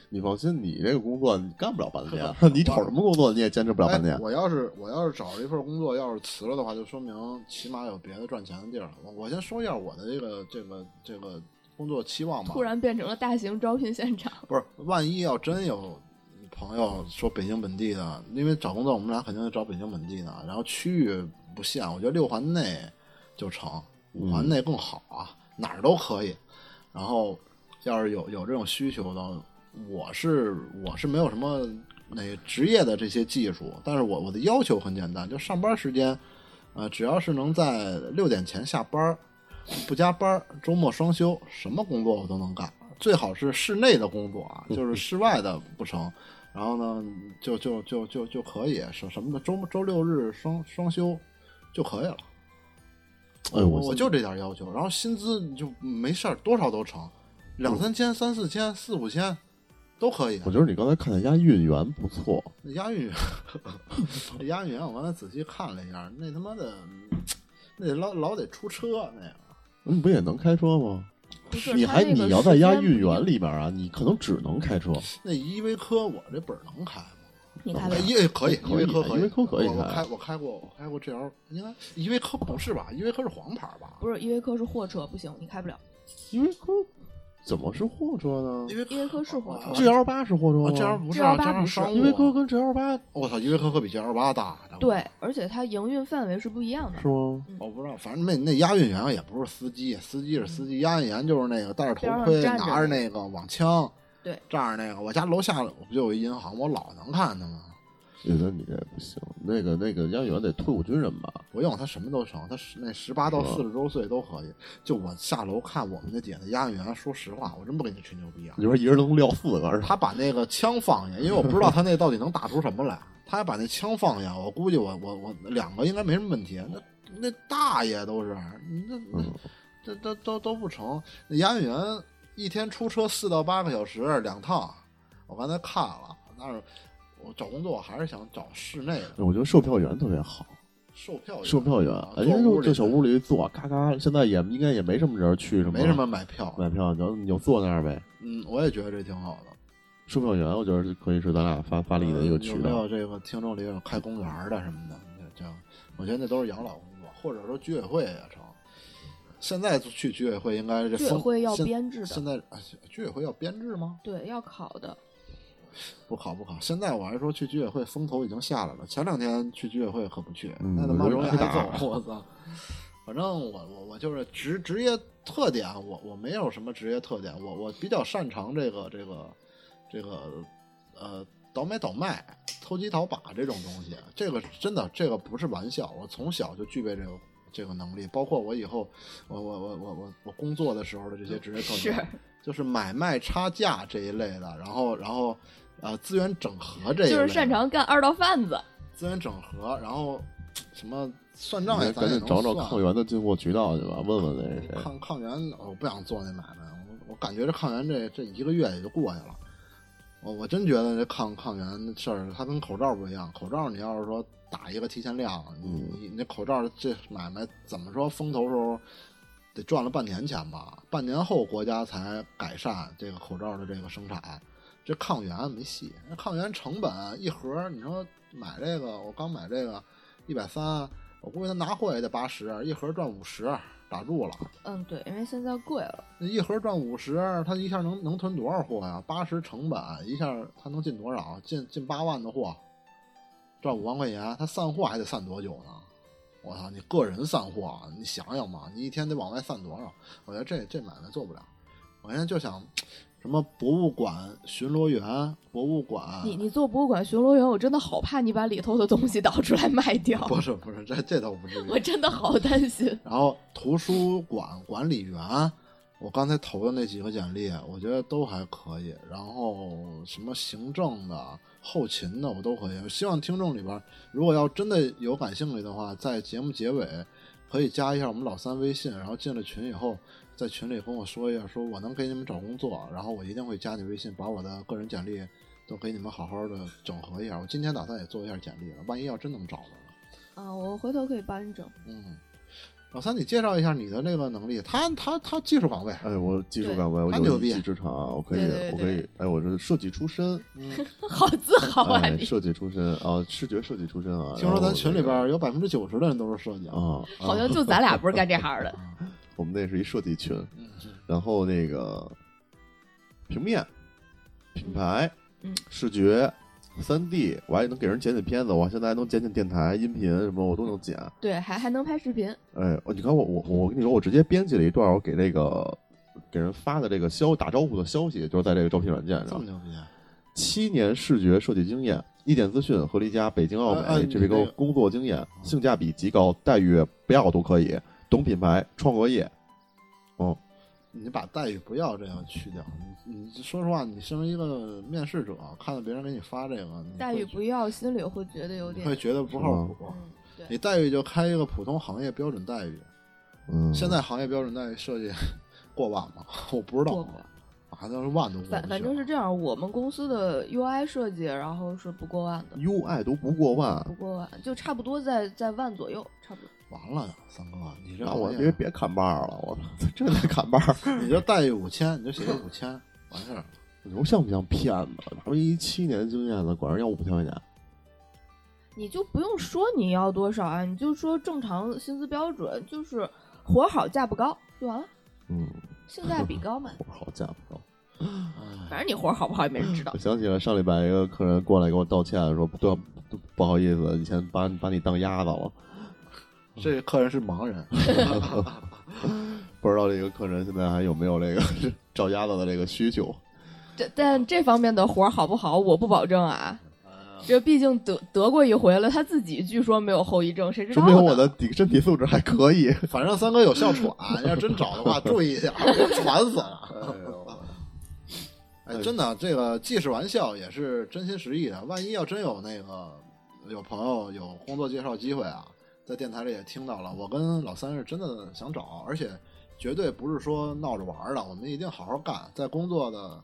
A: 你放心，你这个工作你干不了半年，你找什么工作你也坚持不了半年
C: 哎。。我要是我要是找了一份工作，要是辞了的话，就说明起码有别的赚钱的地儿。我我先说一下我的这个这个这个工作期望吧
B: 突。然变成了大型招聘现场。
C: 不是，万一要真有朋友说北京本地的，因为找工作我们俩肯定得找北京本地的，然后区域不限，我觉得六环内就成，五环内更好啊，哪儿都可以。然后要是有有这种需求的，我是我是没有什么那职业的这些技术，但是我我的要求很简单，就上班时间，呃，只要是能在六点前下班，不加班，周末双休，什么工作我都能干。最好是室内的工作啊，就是室外的不成。然后呢，就就就就就可以什什么的周周六日双双休就可以了。
A: 哎呦，
C: 我就这点要求，然后薪资就没事儿，多少都成，两三千、三四千、四五千都可以。
A: 我觉得你刚才看的押运员不错，
C: 那押运员，那 押运员，我刚才仔细看了一下，那他妈的，那得老老得出车那个。
A: 你不也能开车吗？你还你要在押运员里边啊，你可能只能开车。
C: 那依维柯我这本儿能开吗？
B: 你看吧，
C: 依可以，
A: 可以
C: 依维柯可以，
A: 依维柯可以
C: 我我开我开过，我开过 GL，应该依维柯不是吧？依维柯是黄牌吧？
B: 不是依维柯是货车，不行，你开不了。
A: 依维柯怎么是货车呢
C: 依维
B: 依维柯是货车
C: 啊
A: ？GL 八是货车
C: 啊
A: 吗
C: ，GL 不是啊 GL8，GL
B: 不是。
A: 依维柯跟 GL 八
C: 我操，依维柯可比 GL 八大。
B: 对，而且它营运范围是不一样的
A: 是。吗？
C: 我不知道，反正那那押运员也不是司机，司机是司机，押运员就是那个戴着头盔，拿着那个网枪，
B: 对，
C: 这样那个。我家楼下不就有一银行，我老能看他吗？
A: 觉得你这不行，那个那个押运员得退伍军人吧？
C: 不用，他什么都成，他十那十八到四十周岁都可以。就我下楼看我们那姐那押运员，说实话，我真不跟你吹牛逼啊
A: 你，说一人能撂四个？
C: 他把那个枪放下，因为我不知道他那到底能打出什么来。他还把那枪放下，我估计我我我两个应该没什么问题。那那大爷都是，那那
A: 嗯
C: 这这都都不成。那押运员一天出车四到八个小时两趟，我刚才看了，但是我找工作还是想找室内的
A: 我觉得售票员特别好，
C: 售票员
A: 售票员
C: 啊，
A: 人家
C: 坐屋里
A: 就这小屋里一坐，咔咔，现在也应该也没什么人去什么，
C: 没什么买票。
A: 买票，你就你就坐那儿呗。
C: 嗯，我也觉得这挺好的。
A: 售票员，我觉得可以是咱俩发发力的一个渠道
C: 呃有没有。这个听众里有开公园的什么的？这样，我觉得那都是养老工作，或者说居委会也成。现在去居委会应该
B: 居委会要
C: 现
B: 编制的
C: 现在啊居委会要编制吗？
B: 对，要考的。
C: 不考不考。现在我还说去居委会风头已经下来了，前两天去居委会可不去，
A: 嗯
C: 那他妈容易挨揍。我操！反正我我我就是职职业特点，我我没有什么职业特点，我我比较擅长这个这个这个呃倒买倒卖、投机倒把这种东西。这个真的这个不是玩笑，我从小就具备这个这个能力，包括我以后我我我我我我工作的时候的这些职业特点。
B: 是，
C: 就是买卖差价这一类的，然后然后呃资源整合这一类的，
B: 就是擅长干二道贩子。
C: 资源整合，然后什么算账也
A: 赶紧找找抗原的进货渠道去吧，问问那是谁。
C: 抗抗原，我不想做那买卖，我我感觉这抗原这这一个月也就过去了。我我真觉得这抗抗原的事儿，它跟口罩不一样。口罩你要是说打一个提前量，你
A: 嗯
C: 你你那口罩这买卖怎么说风头时候得赚了半年钱吧？半年后国家才改善这个口罩的这个生产。这抗原没戏，那抗原成本一盒，你说买这个，我刚买这个一百三，我估计他拿货也得八十，一盒赚五十，打住了。
B: 嗯，对，因为现在贵了。
C: 那一盒赚五十，他一下能能囤多少货呀？八十成本，一下他能进多少？进进八万的货，赚五万块钱，他散货还得散多久呢？我操，你个人散货，你想想嘛，你一天得往外散多少？我觉得这这买卖做不了。我现在就想，什么博物馆巡逻员，博物馆，
B: 你你做博物馆巡逻员，我真的好怕你把里头的东西倒出来卖掉，
C: 不是不是，这这倒不至于。
B: 我真的好担心。
C: 然后图书馆管理员，我刚才投的那几个简历，我觉得都还可以。然后什么行政的、后勤的，我都可以。我希望听众里边，如果要真的有感兴趣的话，在节目结尾可以加一下我们老三微信，然后进了群以后，在群里跟我说一下，说我能给你们找工作，然后我一定会加你微信，把我的个人简历都给你们好好的整合一下。我今天打算也做一下简历了，万一要真能找着呢。
B: 啊，我回头可以帮你整。
C: 嗯，老三，你介绍一下你的那个能力。他他他技术岗位，
A: 哎，我技术岗位，我有一技之长，我可以
B: 对对，
A: 我可以，哎，我是设计出身，
B: 好自豪啊！
A: 设计出身啊，视觉设计出身啊。
C: 听说咱群里边有百分之九十的人都是设计
A: 这个啊，
B: 好像就咱俩不是干这行的。
A: 我们那是一设计群，
C: 嗯
A: 然后那个平面、品牌、
B: 嗯
A: 视觉、三 D，我还能给人剪剪片子，我现在还能剪剪电台、音频什么，我都能剪。
B: 对，还还能拍视频。
A: 哎，你看我我我跟你说，我直接编辑了一段，我给那个给人发的这个消打招呼的消息，就是在这个招聘软件上。
C: 这么牛逼，啊
A: 七年视觉设计经验，一点资讯和了一家北京奥美、这个工作经验，性价比极高，待遇不要都可以，懂品牌，创过业。哦，
C: 你把待遇不要这样去掉。你你说实话，你身为一个面试者，看到别人给你发这个，
B: 待遇不要，心里会觉得有点
C: 会。觉得不靠谱。
B: 嗯，
C: 你待遇就开一个普通行业标准待遇。
A: 嗯，
C: 现在行业标准待遇设计 过万吗？我不知道好像是万都
B: 反反正是这样，我们公司的 UI 设计，然后是不过万的
A: ，UI 都不过万
B: 不，过万，就差不多在在万左右，差不多。
C: 完了呀，三哥，你这
A: 那我别别砍半儿了，我操，这得砍半儿，
C: 你就待遇五千，你就写个五千，完事儿。
A: 你说像不像骗子？咱们一七年经验的，管人要五千块钱，
B: 你就不用说你要多少啊，你就说正常薪资标准，就是活好价不高就完了，
A: 嗯，
B: 性价比高嘛。
A: 活好价不高。
B: 反正你活好不好也没人知道
A: 我。想起来上礼拜一个客人过来给我道歉，说不对，不不好意思，以前把把你当鸭子了。
C: 这客人是盲人，
A: 不知道这个客人现在还有没有这个照鸭子的这个需求？
B: 这但这方面的活儿好不好，我不保证啊。这毕竟得得过一回了，他自己据说没有后遗症，谁知道呢？
A: 说明我的体身体素质还可以。
C: 反正三哥有哮喘，要真找的话，注意一下，别喘死了。哎，真的，这个既是玩笑，也是真心实意的。万一要真有那个有朋友有工作介绍机会啊，在电台里也听到了，我跟老三是真的想找，而且绝对不是说闹着玩儿的，我们一定好好干，在工作的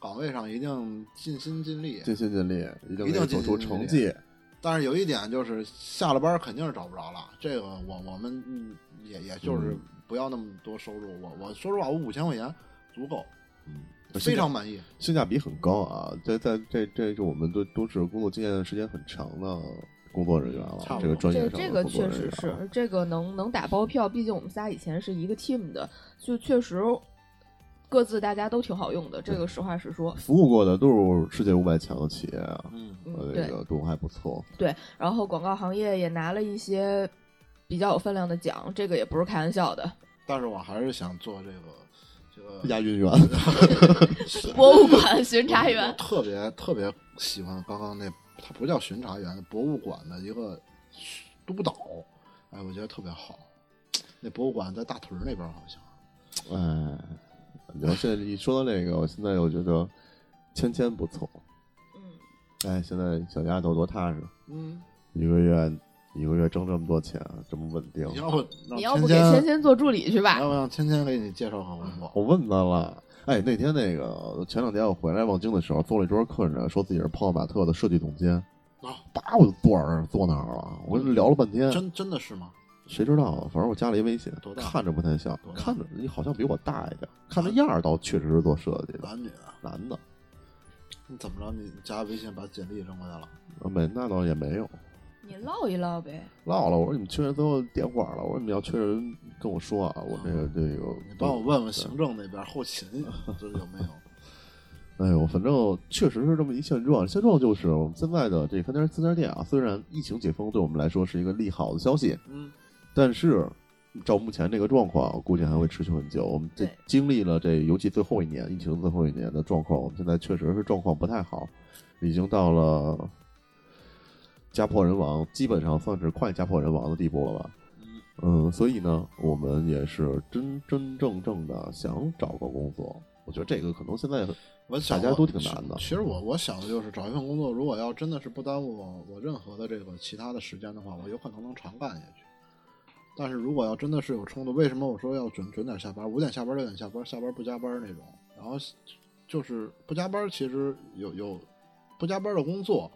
C: 岗位上一定尽心尽力。
A: 尽心尽力，一定
C: 一定
A: 可以走出成绩。
C: 但是有一点就是下了班肯定是找不着了，这个我我们嗯也也就是
A: 嗯
C: 不要那么多收入，我我说实话，我五千块钱足够，
A: 嗯，
C: 非常满意。
A: 性价比很高啊！在在这这是我们都都是工作经验时间很长的工作人员了这个专业
B: 这
A: 上的
B: 这个确实
A: 啊
B: 是，这个能能打包票，毕竟我们仨以前是一个 team 的，就确实各自大家都挺好用的，这个实话实说。
A: 服务过的都是世界五百强的企业啊，
C: 嗯，
A: 这个都还不错。
B: 对。然后广告行业也拿了一些比较有分量的奖，这个也不是开玩笑的。
C: 但是我还是想做这个这个
A: 押运员，
B: 博物馆巡查员，
C: 特别特别喜欢刚刚那，它不叫巡查员，博物馆的一个督导，哎，我觉得特别好。那博物馆在大屯那边好像。
A: 哎，你要现在一说到这个，我现在我觉得芊芊不错。
B: 嗯，
A: 哎，现在小丫头多踏实，
C: 嗯，
A: 一个月一个月挣这么多钱，这么稳定
C: 你。要不
B: 你要不给芊芊做助理去吧？
C: 要不让芊芊给你介绍个工作？
A: 我问他了，哎，那天那个前两天我回来望京的时候，坐了一桌客人，说自己是泡泡玛特的设计总监，
C: 啊，
A: 叭我就坐那儿坐那儿了，我跟他聊了半天，
C: 真真的是吗？
A: 谁知道啊？反正我加了一微信
C: 多，大
A: 看着不太像看着你好像比我大一点，看那样儿倒确实是做设计的，
C: 男女的？
A: 男的，
C: 你怎么着？你加微信把简历扔过来了？
A: 啊没那倒也没有。
B: 你唠一唠呗。
A: 唠了，我说你们缺人，最后点火了。我说你们要缺人，跟我说啊，我这个这个，
C: 你帮我问问行政那边后勤这 有没有？
A: 哎呦，反正确实是这么一现状。现状就是我们现在的这三家三家店啊，虽然疫情解封对我们来说是一个利好的消息，
C: 嗯，
A: 但是照目前这个状况，我估计还会持续很久。我们这经历了这，尤其最后一年疫情最后一年的状况，我们现在确实是状况不太好，已经到了家破人亡，基本上算是快家破人亡的地步了吧。嗯，所以呢，我们也是真真正正的想找个工作。我觉得这个可能现在
C: 我
A: 大家都挺难的
C: 其实我我想的就是找一份工作，如果要真的是不耽误我我任何的这个其他的时间的话，我有可能能长干下去。但是如果要真的是有冲突，为什么我说要准准点下班？五点下班六点下班，下班不加班那种。然后就是不加班，其实有有不加班的工作，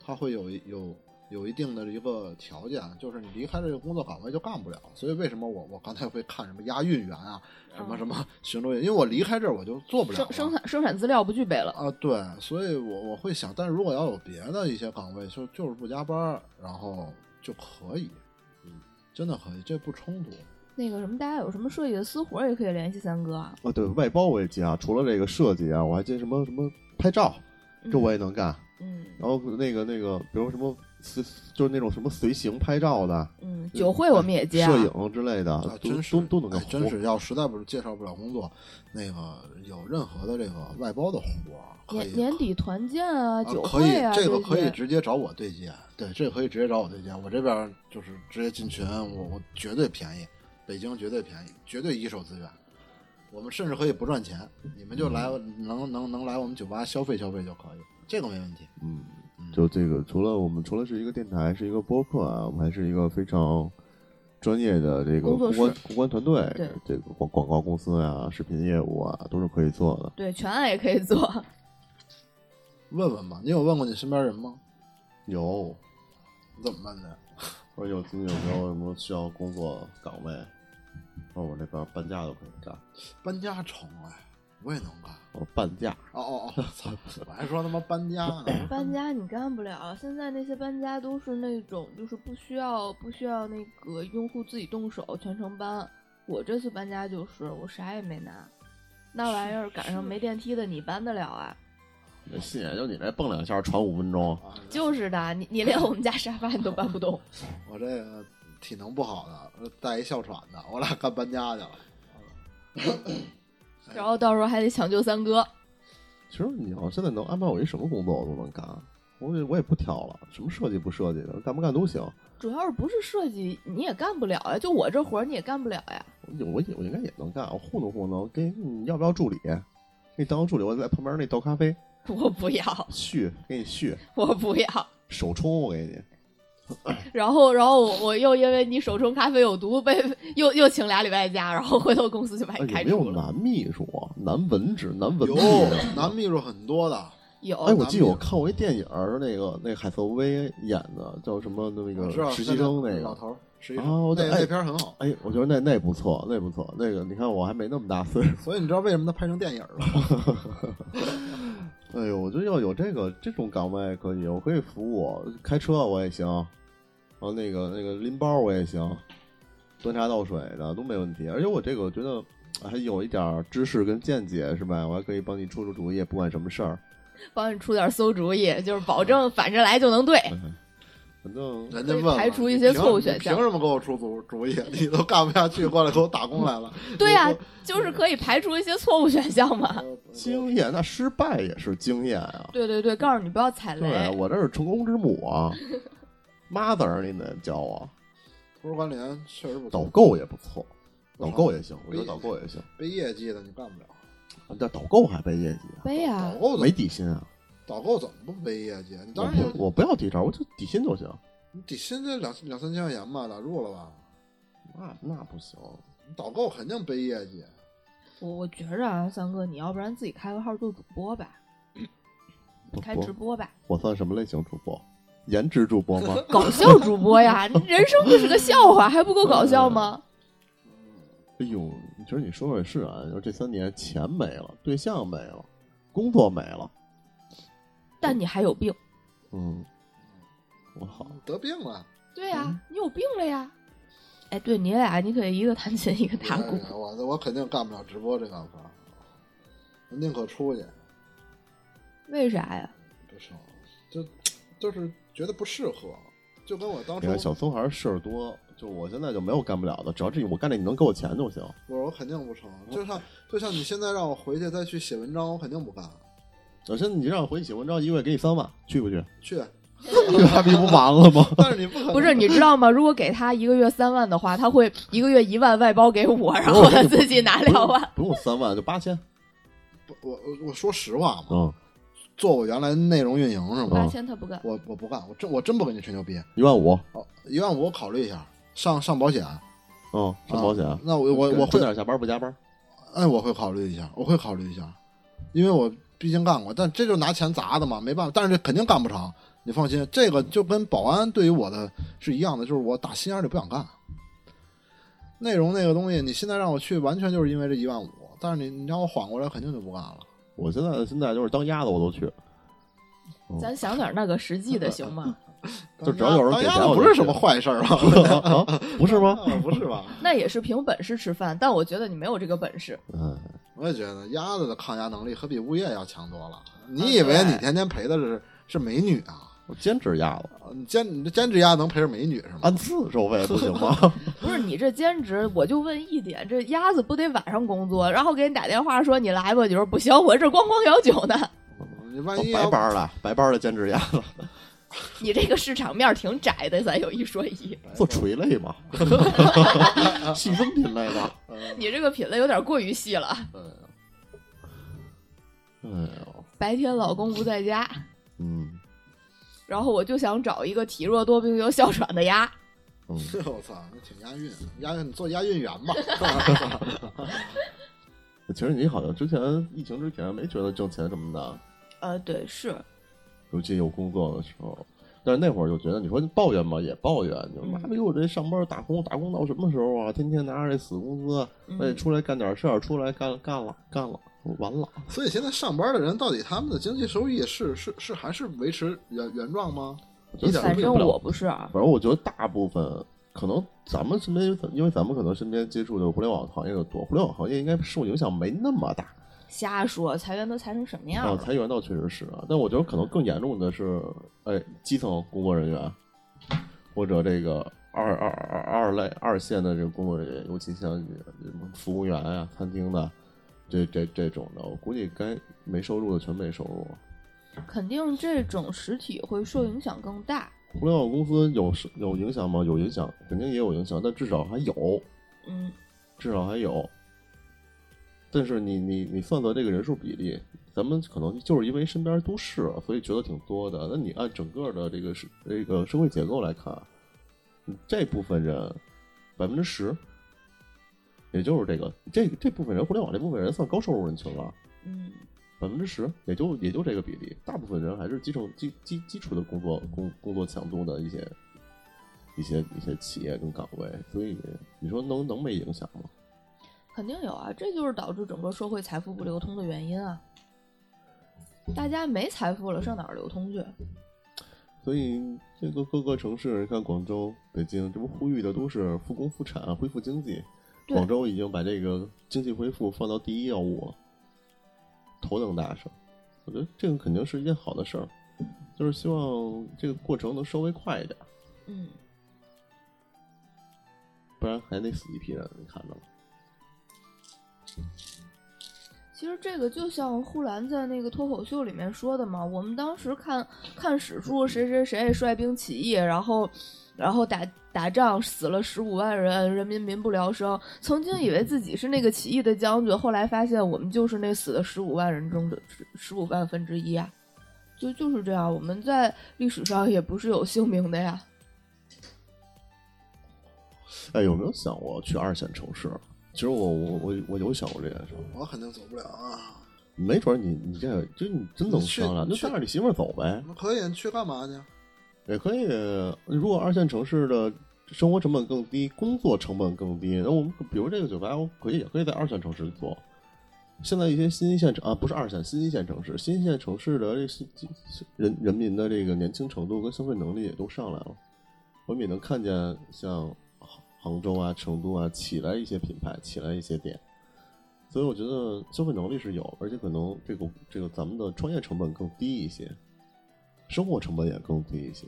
C: 它会有有有一定的一个条件，就是你离开这个工作岗位就干不了。所以为什么我我刚才会看什么押运员啊，什么什么 巡逻员，因为我离开这儿我就做不了了
B: 生生产生产资料不具备了。
C: 啊，对，所以我我会想，但是如果要有别的一些岗位，就就是不加班儿，然后就可以，嗯，真的可以，这不冲突。
B: 那个什么，大家有什么设计的私活也可以联系三哥啊。
A: 啊，对外包我也接啊，除了这个设计啊，我还接什么什么拍照，这我也能干。
B: 嗯
A: 然后那个那个，比如什么随就是那种什么随行拍照的，
B: 嗯，酒会我们也接啊。
A: 摄影之类的，
C: 啊，
A: 都
C: 真是
A: 都都能干
C: 哎。真是要实在不是介绍不了工作，那个有任何的这个外包的活儿，可以
B: 年年底团建啊，
C: 啊
B: 酒
C: 可以
B: 会啊，
C: 这个可以直接找我对接，对，这个可以直接找我对接。我这边就是直接进群，我我绝对便宜，北京绝对便宜，绝对一手资源。我们甚至可以不赚钱，你们就来能能能来我们酒吧消费消费就可以，这个没问题。
A: 嗯，
C: 嗯
A: 就这个，除了我们除了是一个电台，是一个播客啊，我们还是一个非常专业的这个公关公关团队
B: 对，
A: 这个广广告公司啊、视频业务啊，都是可以做的。
B: 对全案也可以做。
C: 问问吧，你有问过你身边人吗？
A: 有，
C: 你怎么问的？
A: 我有最近有没有什么需要工作岗位？哦，我这边搬家都可以干，
C: 搬家成哎，我也能干。
A: 我搬家。
C: 哦哦哦，操！我还说他妈搬家呢。
B: 搬家你干不了，现在那些搬家都是那种就是不需要不需要那个用户自己动手全程搬。我这次搬家就是我啥也没拿，那玩意儿赶上没电梯的你搬得了啊？
A: 那信就你这蹦两下传五分钟，
C: 啊
B: 就是的，你你连我们家沙发你都搬不动。
C: 我这个体能不好的，带一哮喘的，我俩干搬家去了。
B: 然后到时候还得抢救三哥。
A: 其实你要现在能安排我一什么工作我都能干，我也我也不挑了，什么设计不设计的，干不干都行。
B: 主要是不是设计你也干不了呀？就我这活儿你也干不了呀。
A: 我我我应该也能干，我糊弄糊弄，给你要不要助理？给你当个助理，我在旁边那倒咖啡，
B: 我不要，
A: 续给你续，
B: 我不要。
A: 手冲我给你。
B: 然后，然后我我又因为你手冲咖啡有毒，被又又请俩礼拜假，然后回头公司就把
A: 哎，
B: 你开
A: 有没有
B: 除了。
A: 男秘书啊？男文职、男文
C: 有
A: 秘？
C: 男秘书很多的，
B: 有，
A: 哎，我记得我看过一电影儿，那个那个海瑟薇演的，叫什么？那个实习生那个。
C: 老头儿，实习
A: 啊
C: 生，那那片儿很好。
A: 哎，我觉得那那不错，那不错。那个你看，我还没那么大岁数。
C: 所以你知道为什么他拍成电影了吗？
A: 哎呦，我觉得要有这个这种岗位可以，我可以服务，开车我也行，然后那个那个拎包我也行，端茶倒水的都没问题。而且我这个我觉得还有一点知识跟见解是吧？我还可以帮你出出主意，不管什么事儿。
B: 帮你出点馊主意，就是保证反着来就能对。
A: 反正
C: 人家
B: 排除一些错误选项
C: 凭什么给我出主主意？你都干不下去，过来给我打工来了。
B: 对呀、
C: 你
B: 就是可以排除一些错误选项嘛。
A: 经验，那失败也是经验啊。
B: 对对对，告诉你不要踩
A: 对
B: 雷。
A: 我这是成功之母啊，mother 你得教我，
C: 图书管理员确实不
A: 导，购也不错，导购也行，我觉得导购也行。
C: 背业绩的你干不了。
A: 但导购还背业绩啊？
B: 背啊
C: 导，购
A: 没底薪啊？
C: 导购怎么不背业绩？你当然有
A: 不我不要底招，我就底薪就行。
C: 你底薪这两两三千块钱吧，打住了吧？
A: 那那不行，
C: 你导购肯定背业绩。
B: 我我觉着啊，三哥，你要不然自己开个号做主播吧，
A: 不
B: 开直播吧，
A: 我算什么类型主播？颜值主播吗？
B: 搞笑主播呀，人生就是个笑话，还不够搞笑吗？
A: 哎呦，你觉得你说说也是啊，就这三年钱没了，对象没了，工作没了，
B: 但你还有病。
A: 嗯，我好，
C: 得病了，
B: 对呀、你有病了呀。哎，对你俩，你可以一个弹琴，一个打鼓。
C: 哎我我肯定干不了直播这干活，我宁可出去，
B: 为啥呀？
C: 不成，就就是觉得不适合，就跟我当初
A: 你看小松还是事儿多，就我现在就没有干不了的，只要这我干这你能给我钱就行。
C: 我我肯定不成，就像就像你现在让我回去再去写文章，我肯定不干。
A: 首先你让我回去写文章，一个月给你三万，去不去？
C: 去，
A: 这还不不完了吗？
C: 但是你不可能
B: 不是，你知道吗？如果给他一个月三万的话，他会一个月一万外包给我，然后他自己拿两万。
A: 不用三万，就八千。
C: 不我我我说实话嘛，
A: 嗯，
C: 做我原来内容运营是吗？
B: 八千他不干，
C: 我我不干，我真我真不跟你吹牛逼。
A: 一万五，
C: 哦，一万五我考虑一下，上上保险，
A: 嗯，上保险。
C: 啊那我我我会，
A: 准点下班不加班。
C: 哎，我会考虑一下，我会考虑一下，因为我毕竟干过，但这就拿钱砸的嘛，没办法，但是这肯定干不成，你放心，这个就跟保安对于我的是一样的，就是我打心眼里不想干。内容那个东西，你现在让我去，完全就是因为这一万五。但是你你让我缓过来，肯定就不干了。
A: 我现在现在就是当鸭子我都去，
B: 咱想点那个实际的行吗？
A: 就只要有人
C: 当
A: 给钱，
C: 不是什么坏事儿吧？
A: 啊，不是吗？
C: 不是吧？
B: 那也是凭本事吃饭，但我觉得你没有这个本事。
A: 嗯，
C: 我也觉得鸭子的抗压能力可比物业要强多了。你以为你天天陪的是是美女啊？
A: 我兼职鸭子，
C: 你兼你这兼职鸭能陪着美女是吗？
A: 按次收费不行吗？
B: 不是你这兼职，我就问一点，这鸭子不得晚上工作，然后给你打电话说你来吧，你说不行，我这光光摇酒呢。
C: 你万一白
A: 班了，白班的兼职鸭子，
B: 你这个市场面儿挺窄的，咱有一说一，
A: 做垂类嘛，细分品类吧。
B: 你这个品类有点过于细了。
A: 哎呦，
B: 白天老公不在家，
A: 嗯
B: 然后我就想找一个体弱多病又哮喘的鸭。
A: 嗯，
C: 我操，那挺押韵，押韵你做押韵员吧。
A: 其实你好像之前疫情之前没觉得挣钱什么的，
B: 呃，对，是，
A: 尤其有工作的时候。但是那会儿就觉得，你说你抱怨吧，也抱怨，就
B: 嗯
A: 妈逼我这上班打工打工到什么时候啊？天天拿着这死工资，我得出来干点事儿，出来干干了干了，完了。
C: 所以现在上班的人到底他们的经济收益是是是还是维持原原状吗？一点
B: 反正我不是啊。
A: 反正我觉得大部分可能咱们身边，因为咱们可能身边接触的互联网行业的多，互联网行业应该受影响没那么大。
B: 瞎说，裁员都裁成什么样
A: 啊，
B: 了？
A: 裁员倒确实是啊，但我觉得可能更严重的是，哎，基层工作人员，或者这个二二二二类二线的这个工作人员，尤其像什么服务员啊、餐厅的，这这这种的，我估计该没收入的全没收入。
B: 肯定这种实体会受影响更大。
A: 互联网公司有是有影响吗？有影响，肯定也有影响，但至少还有，
B: 嗯，
A: 至少还有。但是你你你算算这个人数比例，咱们可能就是因为身边都是，所以觉得挺多的。那你按整个的这个是这个社会结构来看，这部分人百分之十，也就是这个这这部分人，互联网这部分人算高收入人群了，
B: 嗯，
A: 百分之十，也就也就这个比例。大部分人还是基层基基基础的工作工工作强度的一些一些一些企业跟岗位，所以你说能能没影响吗？
B: 肯定有啊，这就是导致整个社会财富不流通的原因啊。大家没财富了，上哪儿流通去？
A: 所以这个各个城市，你看广州、北京，这不呼吁的都是复工复产、恢复经济。
B: 对
A: 广州已经把这个经济恢复放到第一要务了，头等大事。我觉得这个肯定是一件好的事儿，就是希望这个过程能稍微快一点，
B: 嗯，
A: 不然还得死一批人。你看着吗？
B: 其实这个就像呼兰在那个脱口秀里面说的嘛，我们当时看看史书，谁谁谁率兵起义，然后然后打打仗死了十五万人，人民民不聊生。曾经以为自己是那个起义的将军，后来发现我们就是那死的十五万人中的十五万分之一啊！就就是这样，我们在历史上也不是有姓名的呀。
A: 哎，有没有想过去二线城市？其实我我我我有想过这件事儿，
C: 我肯定走不了啊。
A: 没准儿你你这个就你真能商量，就带着你媳妇儿走呗。
C: 可以，你去干嘛去？
A: 也可以。如果二线城市的生活成本更低，工作成本更低，那我们比如这个酒吧，我可以也可以在二线城市做。现在一些新一线城啊，不是二线，新一线城市，新一线城市的这些人人民的这个年轻程度跟消费能力也都上来了。我们也能看见像杭州啊、成都啊起来一些品牌，起来一些店。所以我觉得消费能力是有，而且可能这个这个咱们的创业成本更低一些。生活成本也更低一些。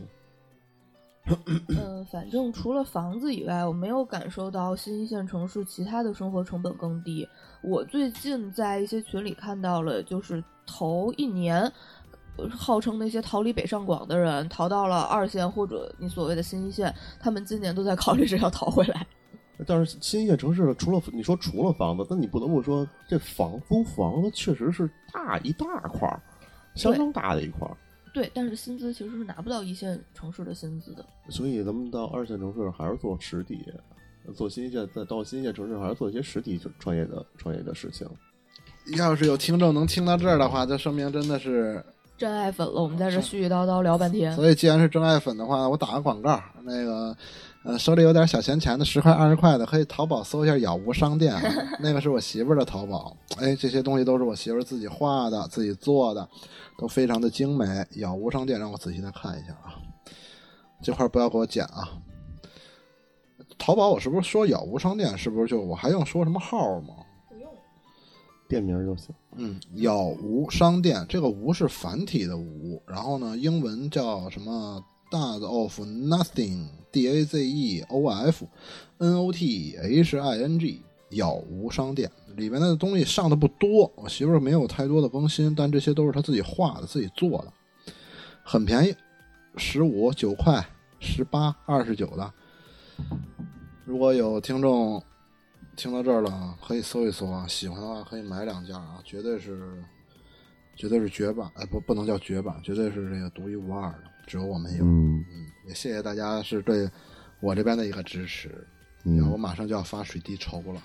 B: 嗯，反正除了房子以外，我没有感受到新一线城市其他的生活成本更低。我最近在一些群里看到了，就是头一年，号称那些逃离北上广的人逃到了二线或者你所谓的新一线，他们今年都在考虑着要逃回来。
A: 但是新一线城市除了你说除了房子，但你不得不说这房租房子确实是大一大块儿，相当大的一块儿。
B: 对，但是薪资其实是拿不到一线城市的薪资的。
A: 所以咱们到二线城市还是做实体，做新一线，再到新一线城市还是做一些实体创业的创业的事情。
C: 要是有听众能听到这儿的话，就说明真的是
B: 真爱粉了，我们在这絮絮叨叨聊半天。
C: 所以，既然是真爱粉的话，我打个广告，那个呃，手里有点小闲钱的，十块二十块的，可以淘宝搜一下“咬无商店”，那个是我媳妇儿的淘宝。哎，这些东西都是我媳妇儿自己画的、自己做的，都非常的精美。咬无商店，让我仔细的看一下啊，这块不要给我剪啊。淘宝，我是不是说咬无商店？是不是就我还用说什么号吗？
A: 店名就行。
C: 嗯，杳无商店，这个“无”是繁体的“无”，然后呢，英文叫什么？Does of nothing，D A Z E O F N O T H I N G，杳无商店里面的东西上的不多，我媳妇没有太多的更新，但这些都是她自己画的、自己做的，很便宜，十五九块、十八、二十九的。如果有听众。听到这儿了，可以搜一搜啊，喜欢的话可以买两件啊，绝对是，绝对是绝版，哎，不，不能叫绝版，绝对是这个独一无二的，只有我们有。
A: 嗯
C: 嗯，也谢谢大家是对我这边的一个支持。
A: 嗯，
C: 我马上就要发水滴筹了，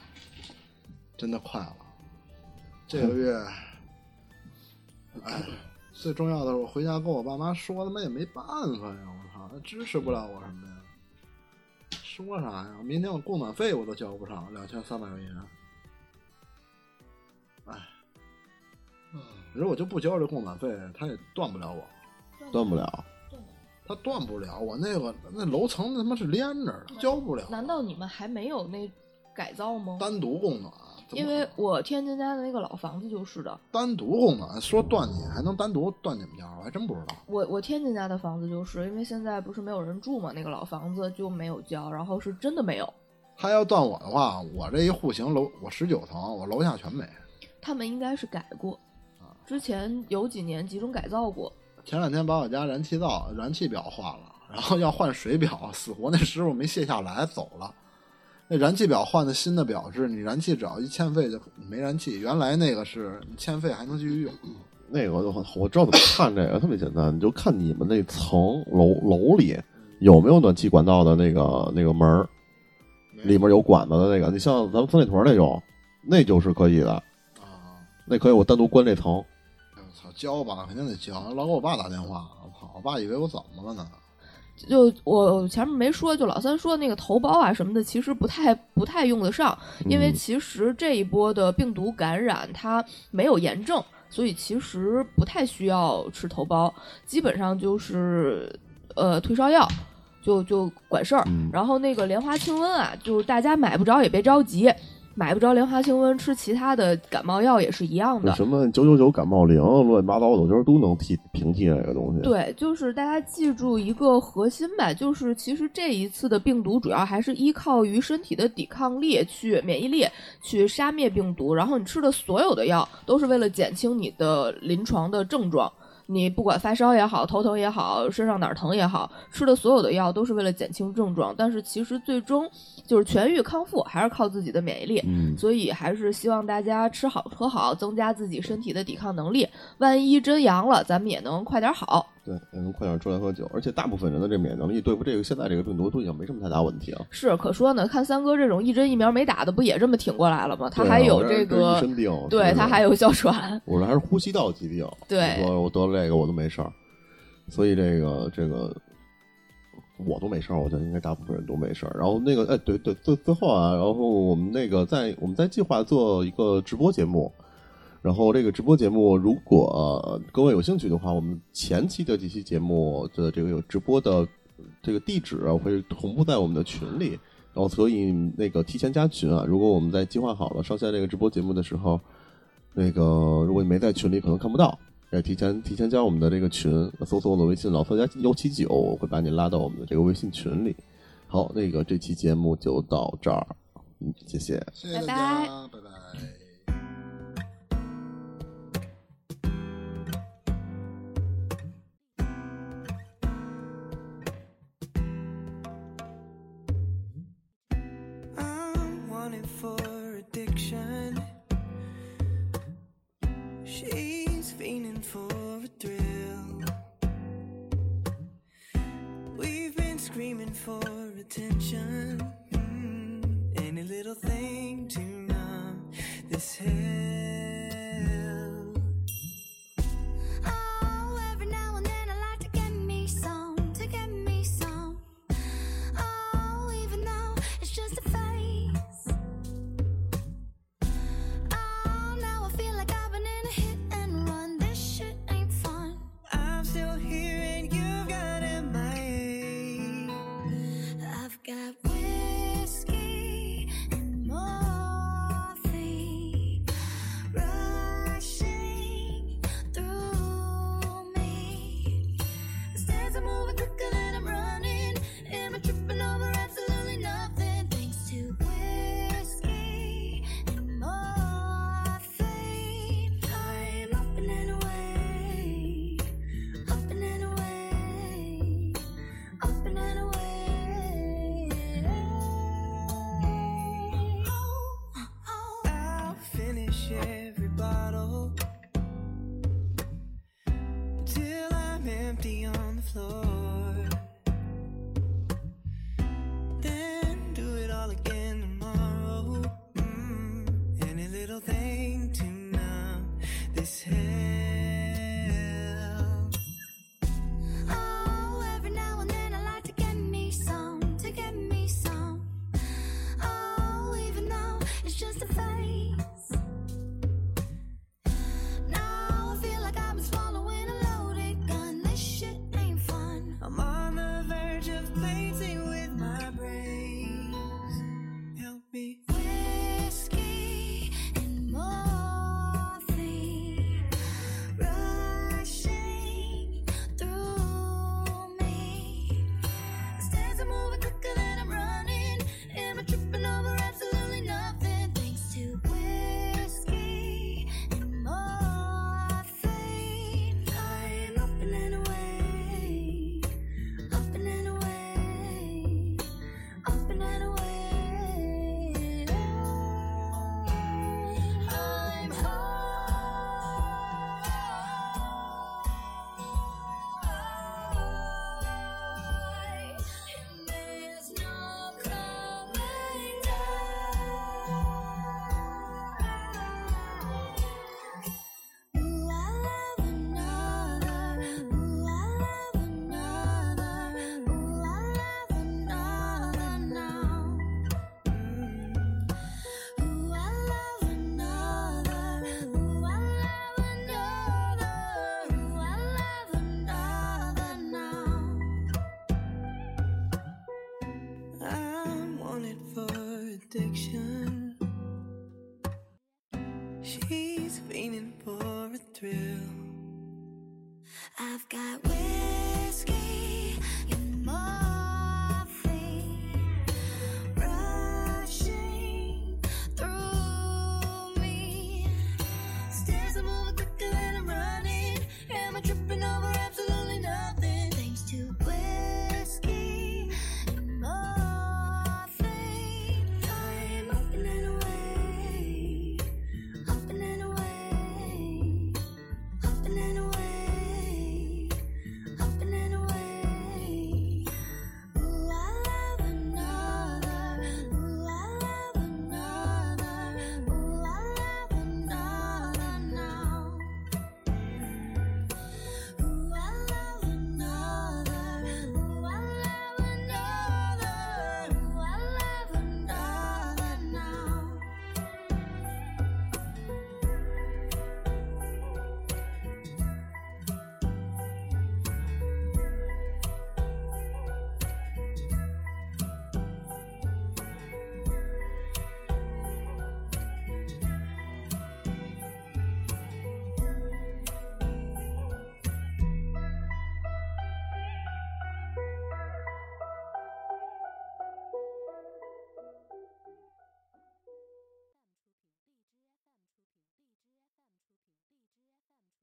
C: 真的快了。这个月，哎，最重要的是我回家跟我爸妈说，他妈也没办法呀，我操，支持不了我什么呀？说啥呀？明天我供暖费我都交不上，两千三百块钱。哎，如果就不交这供暖费，他也断不了我。
A: 断不了。
C: 他断不了我那个那楼层他妈是连着的，交不了。
B: 难道你们还没有那改造吗？
C: 单独供暖。
B: 因为我天津家的那个老房子就是的，
C: 单独供暖，说断你还能单独断你们家，我还真不知道。
B: 我我天津家的房子就是因为现在不是没有人住嘛，那个老房子就没有交，然后是真的没有。
C: 他要断我的话，我这一户型楼我十九层，我楼下全没。
B: 他们应该是改过啊，之前有几年集中改造过。
C: 前两天把我家燃气灶燃气表换了，然后要换水表，死活那师傅没卸下来走了。那燃气表换的新的表是，你燃气只要一欠费就没燃气。原来那个是你欠费还能继续用。
A: 那个我我知道怎么看这个，特别简单，你就看你们那层楼楼里有没有暖气管道的那个那个门儿，里面有管子的那个。你像咱们三里屯那种，那就是可以的
C: 啊，
A: 那可以我单独关这层。
C: 我操，交吧，肯定得交。老给我爸打电话，我操，我爸以为我怎么了呢？
B: 就我前面没说，就老三说那个头孢啊什么的，其实不太不太用得上，因为其实这一波的病毒感染它没有炎症，所以其实不太需要吃头孢，基本上就是呃退烧药就就管事儿。然后那个莲花清瘟啊，就是大家买不着也别着急。买不着莲花清瘟，吃其他的感冒药也是一样的。
A: 什么九九九感冒灵，乱七八糟的，我觉得都能替平替这个东西。
B: 对，就是大家记住一个核心吧，就是其实这一次的病毒主要还是依靠于身体的抵抗力去免疫力去杀灭病毒，然后你吃的所有的药都是为了减轻你的临床的症状。你不管发烧也好，头疼也好，身上哪儿疼也好，吃的所有的药都是为了减轻症状，但是其实最终就是痊愈康复还是靠自己的免疫力。
A: 嗯，
B: 所以还是希望大家吃好喝好，增加自己身体的抵抗能力。万一真阳了，咱们也能快点好。
A: 对，也能快点出来喝酒。而且大部分人的这免疫能力对付这个现在这个病毒都已经没什么太大问题了。
B: 是，可说呢，看三哥这种一针疫苗没打的，不也这么挺过来了吗？他还有这个，对他还有哮喘。
A: 我这还是呼吸道疾病。
B: 对，
A: 我我得了这个我都没事儿，所以这个这个我都没事儿，我觉得应该大部分人都没事儿。然后那个，哎，对对，最最后啊，然后我们那个在我们在计划做一个直播节目。然后这个直播节目，如果各位有兴趣的话，我们前期的几期节目的这个有直播的这个地址会同步在我们的群里，然后所以那个提前加群啊。如果我们在计划好了上线这个直播节目的时候，那个如果你没在群里，可能看不到，要，提前提前加我们的这个群，搜索我的微信老三加幺七九，我会把你拉到我们的这个微信群里。好，那个这期节目就到这儿，嗯，谢谢，
C: 谢谢大家，拜拜。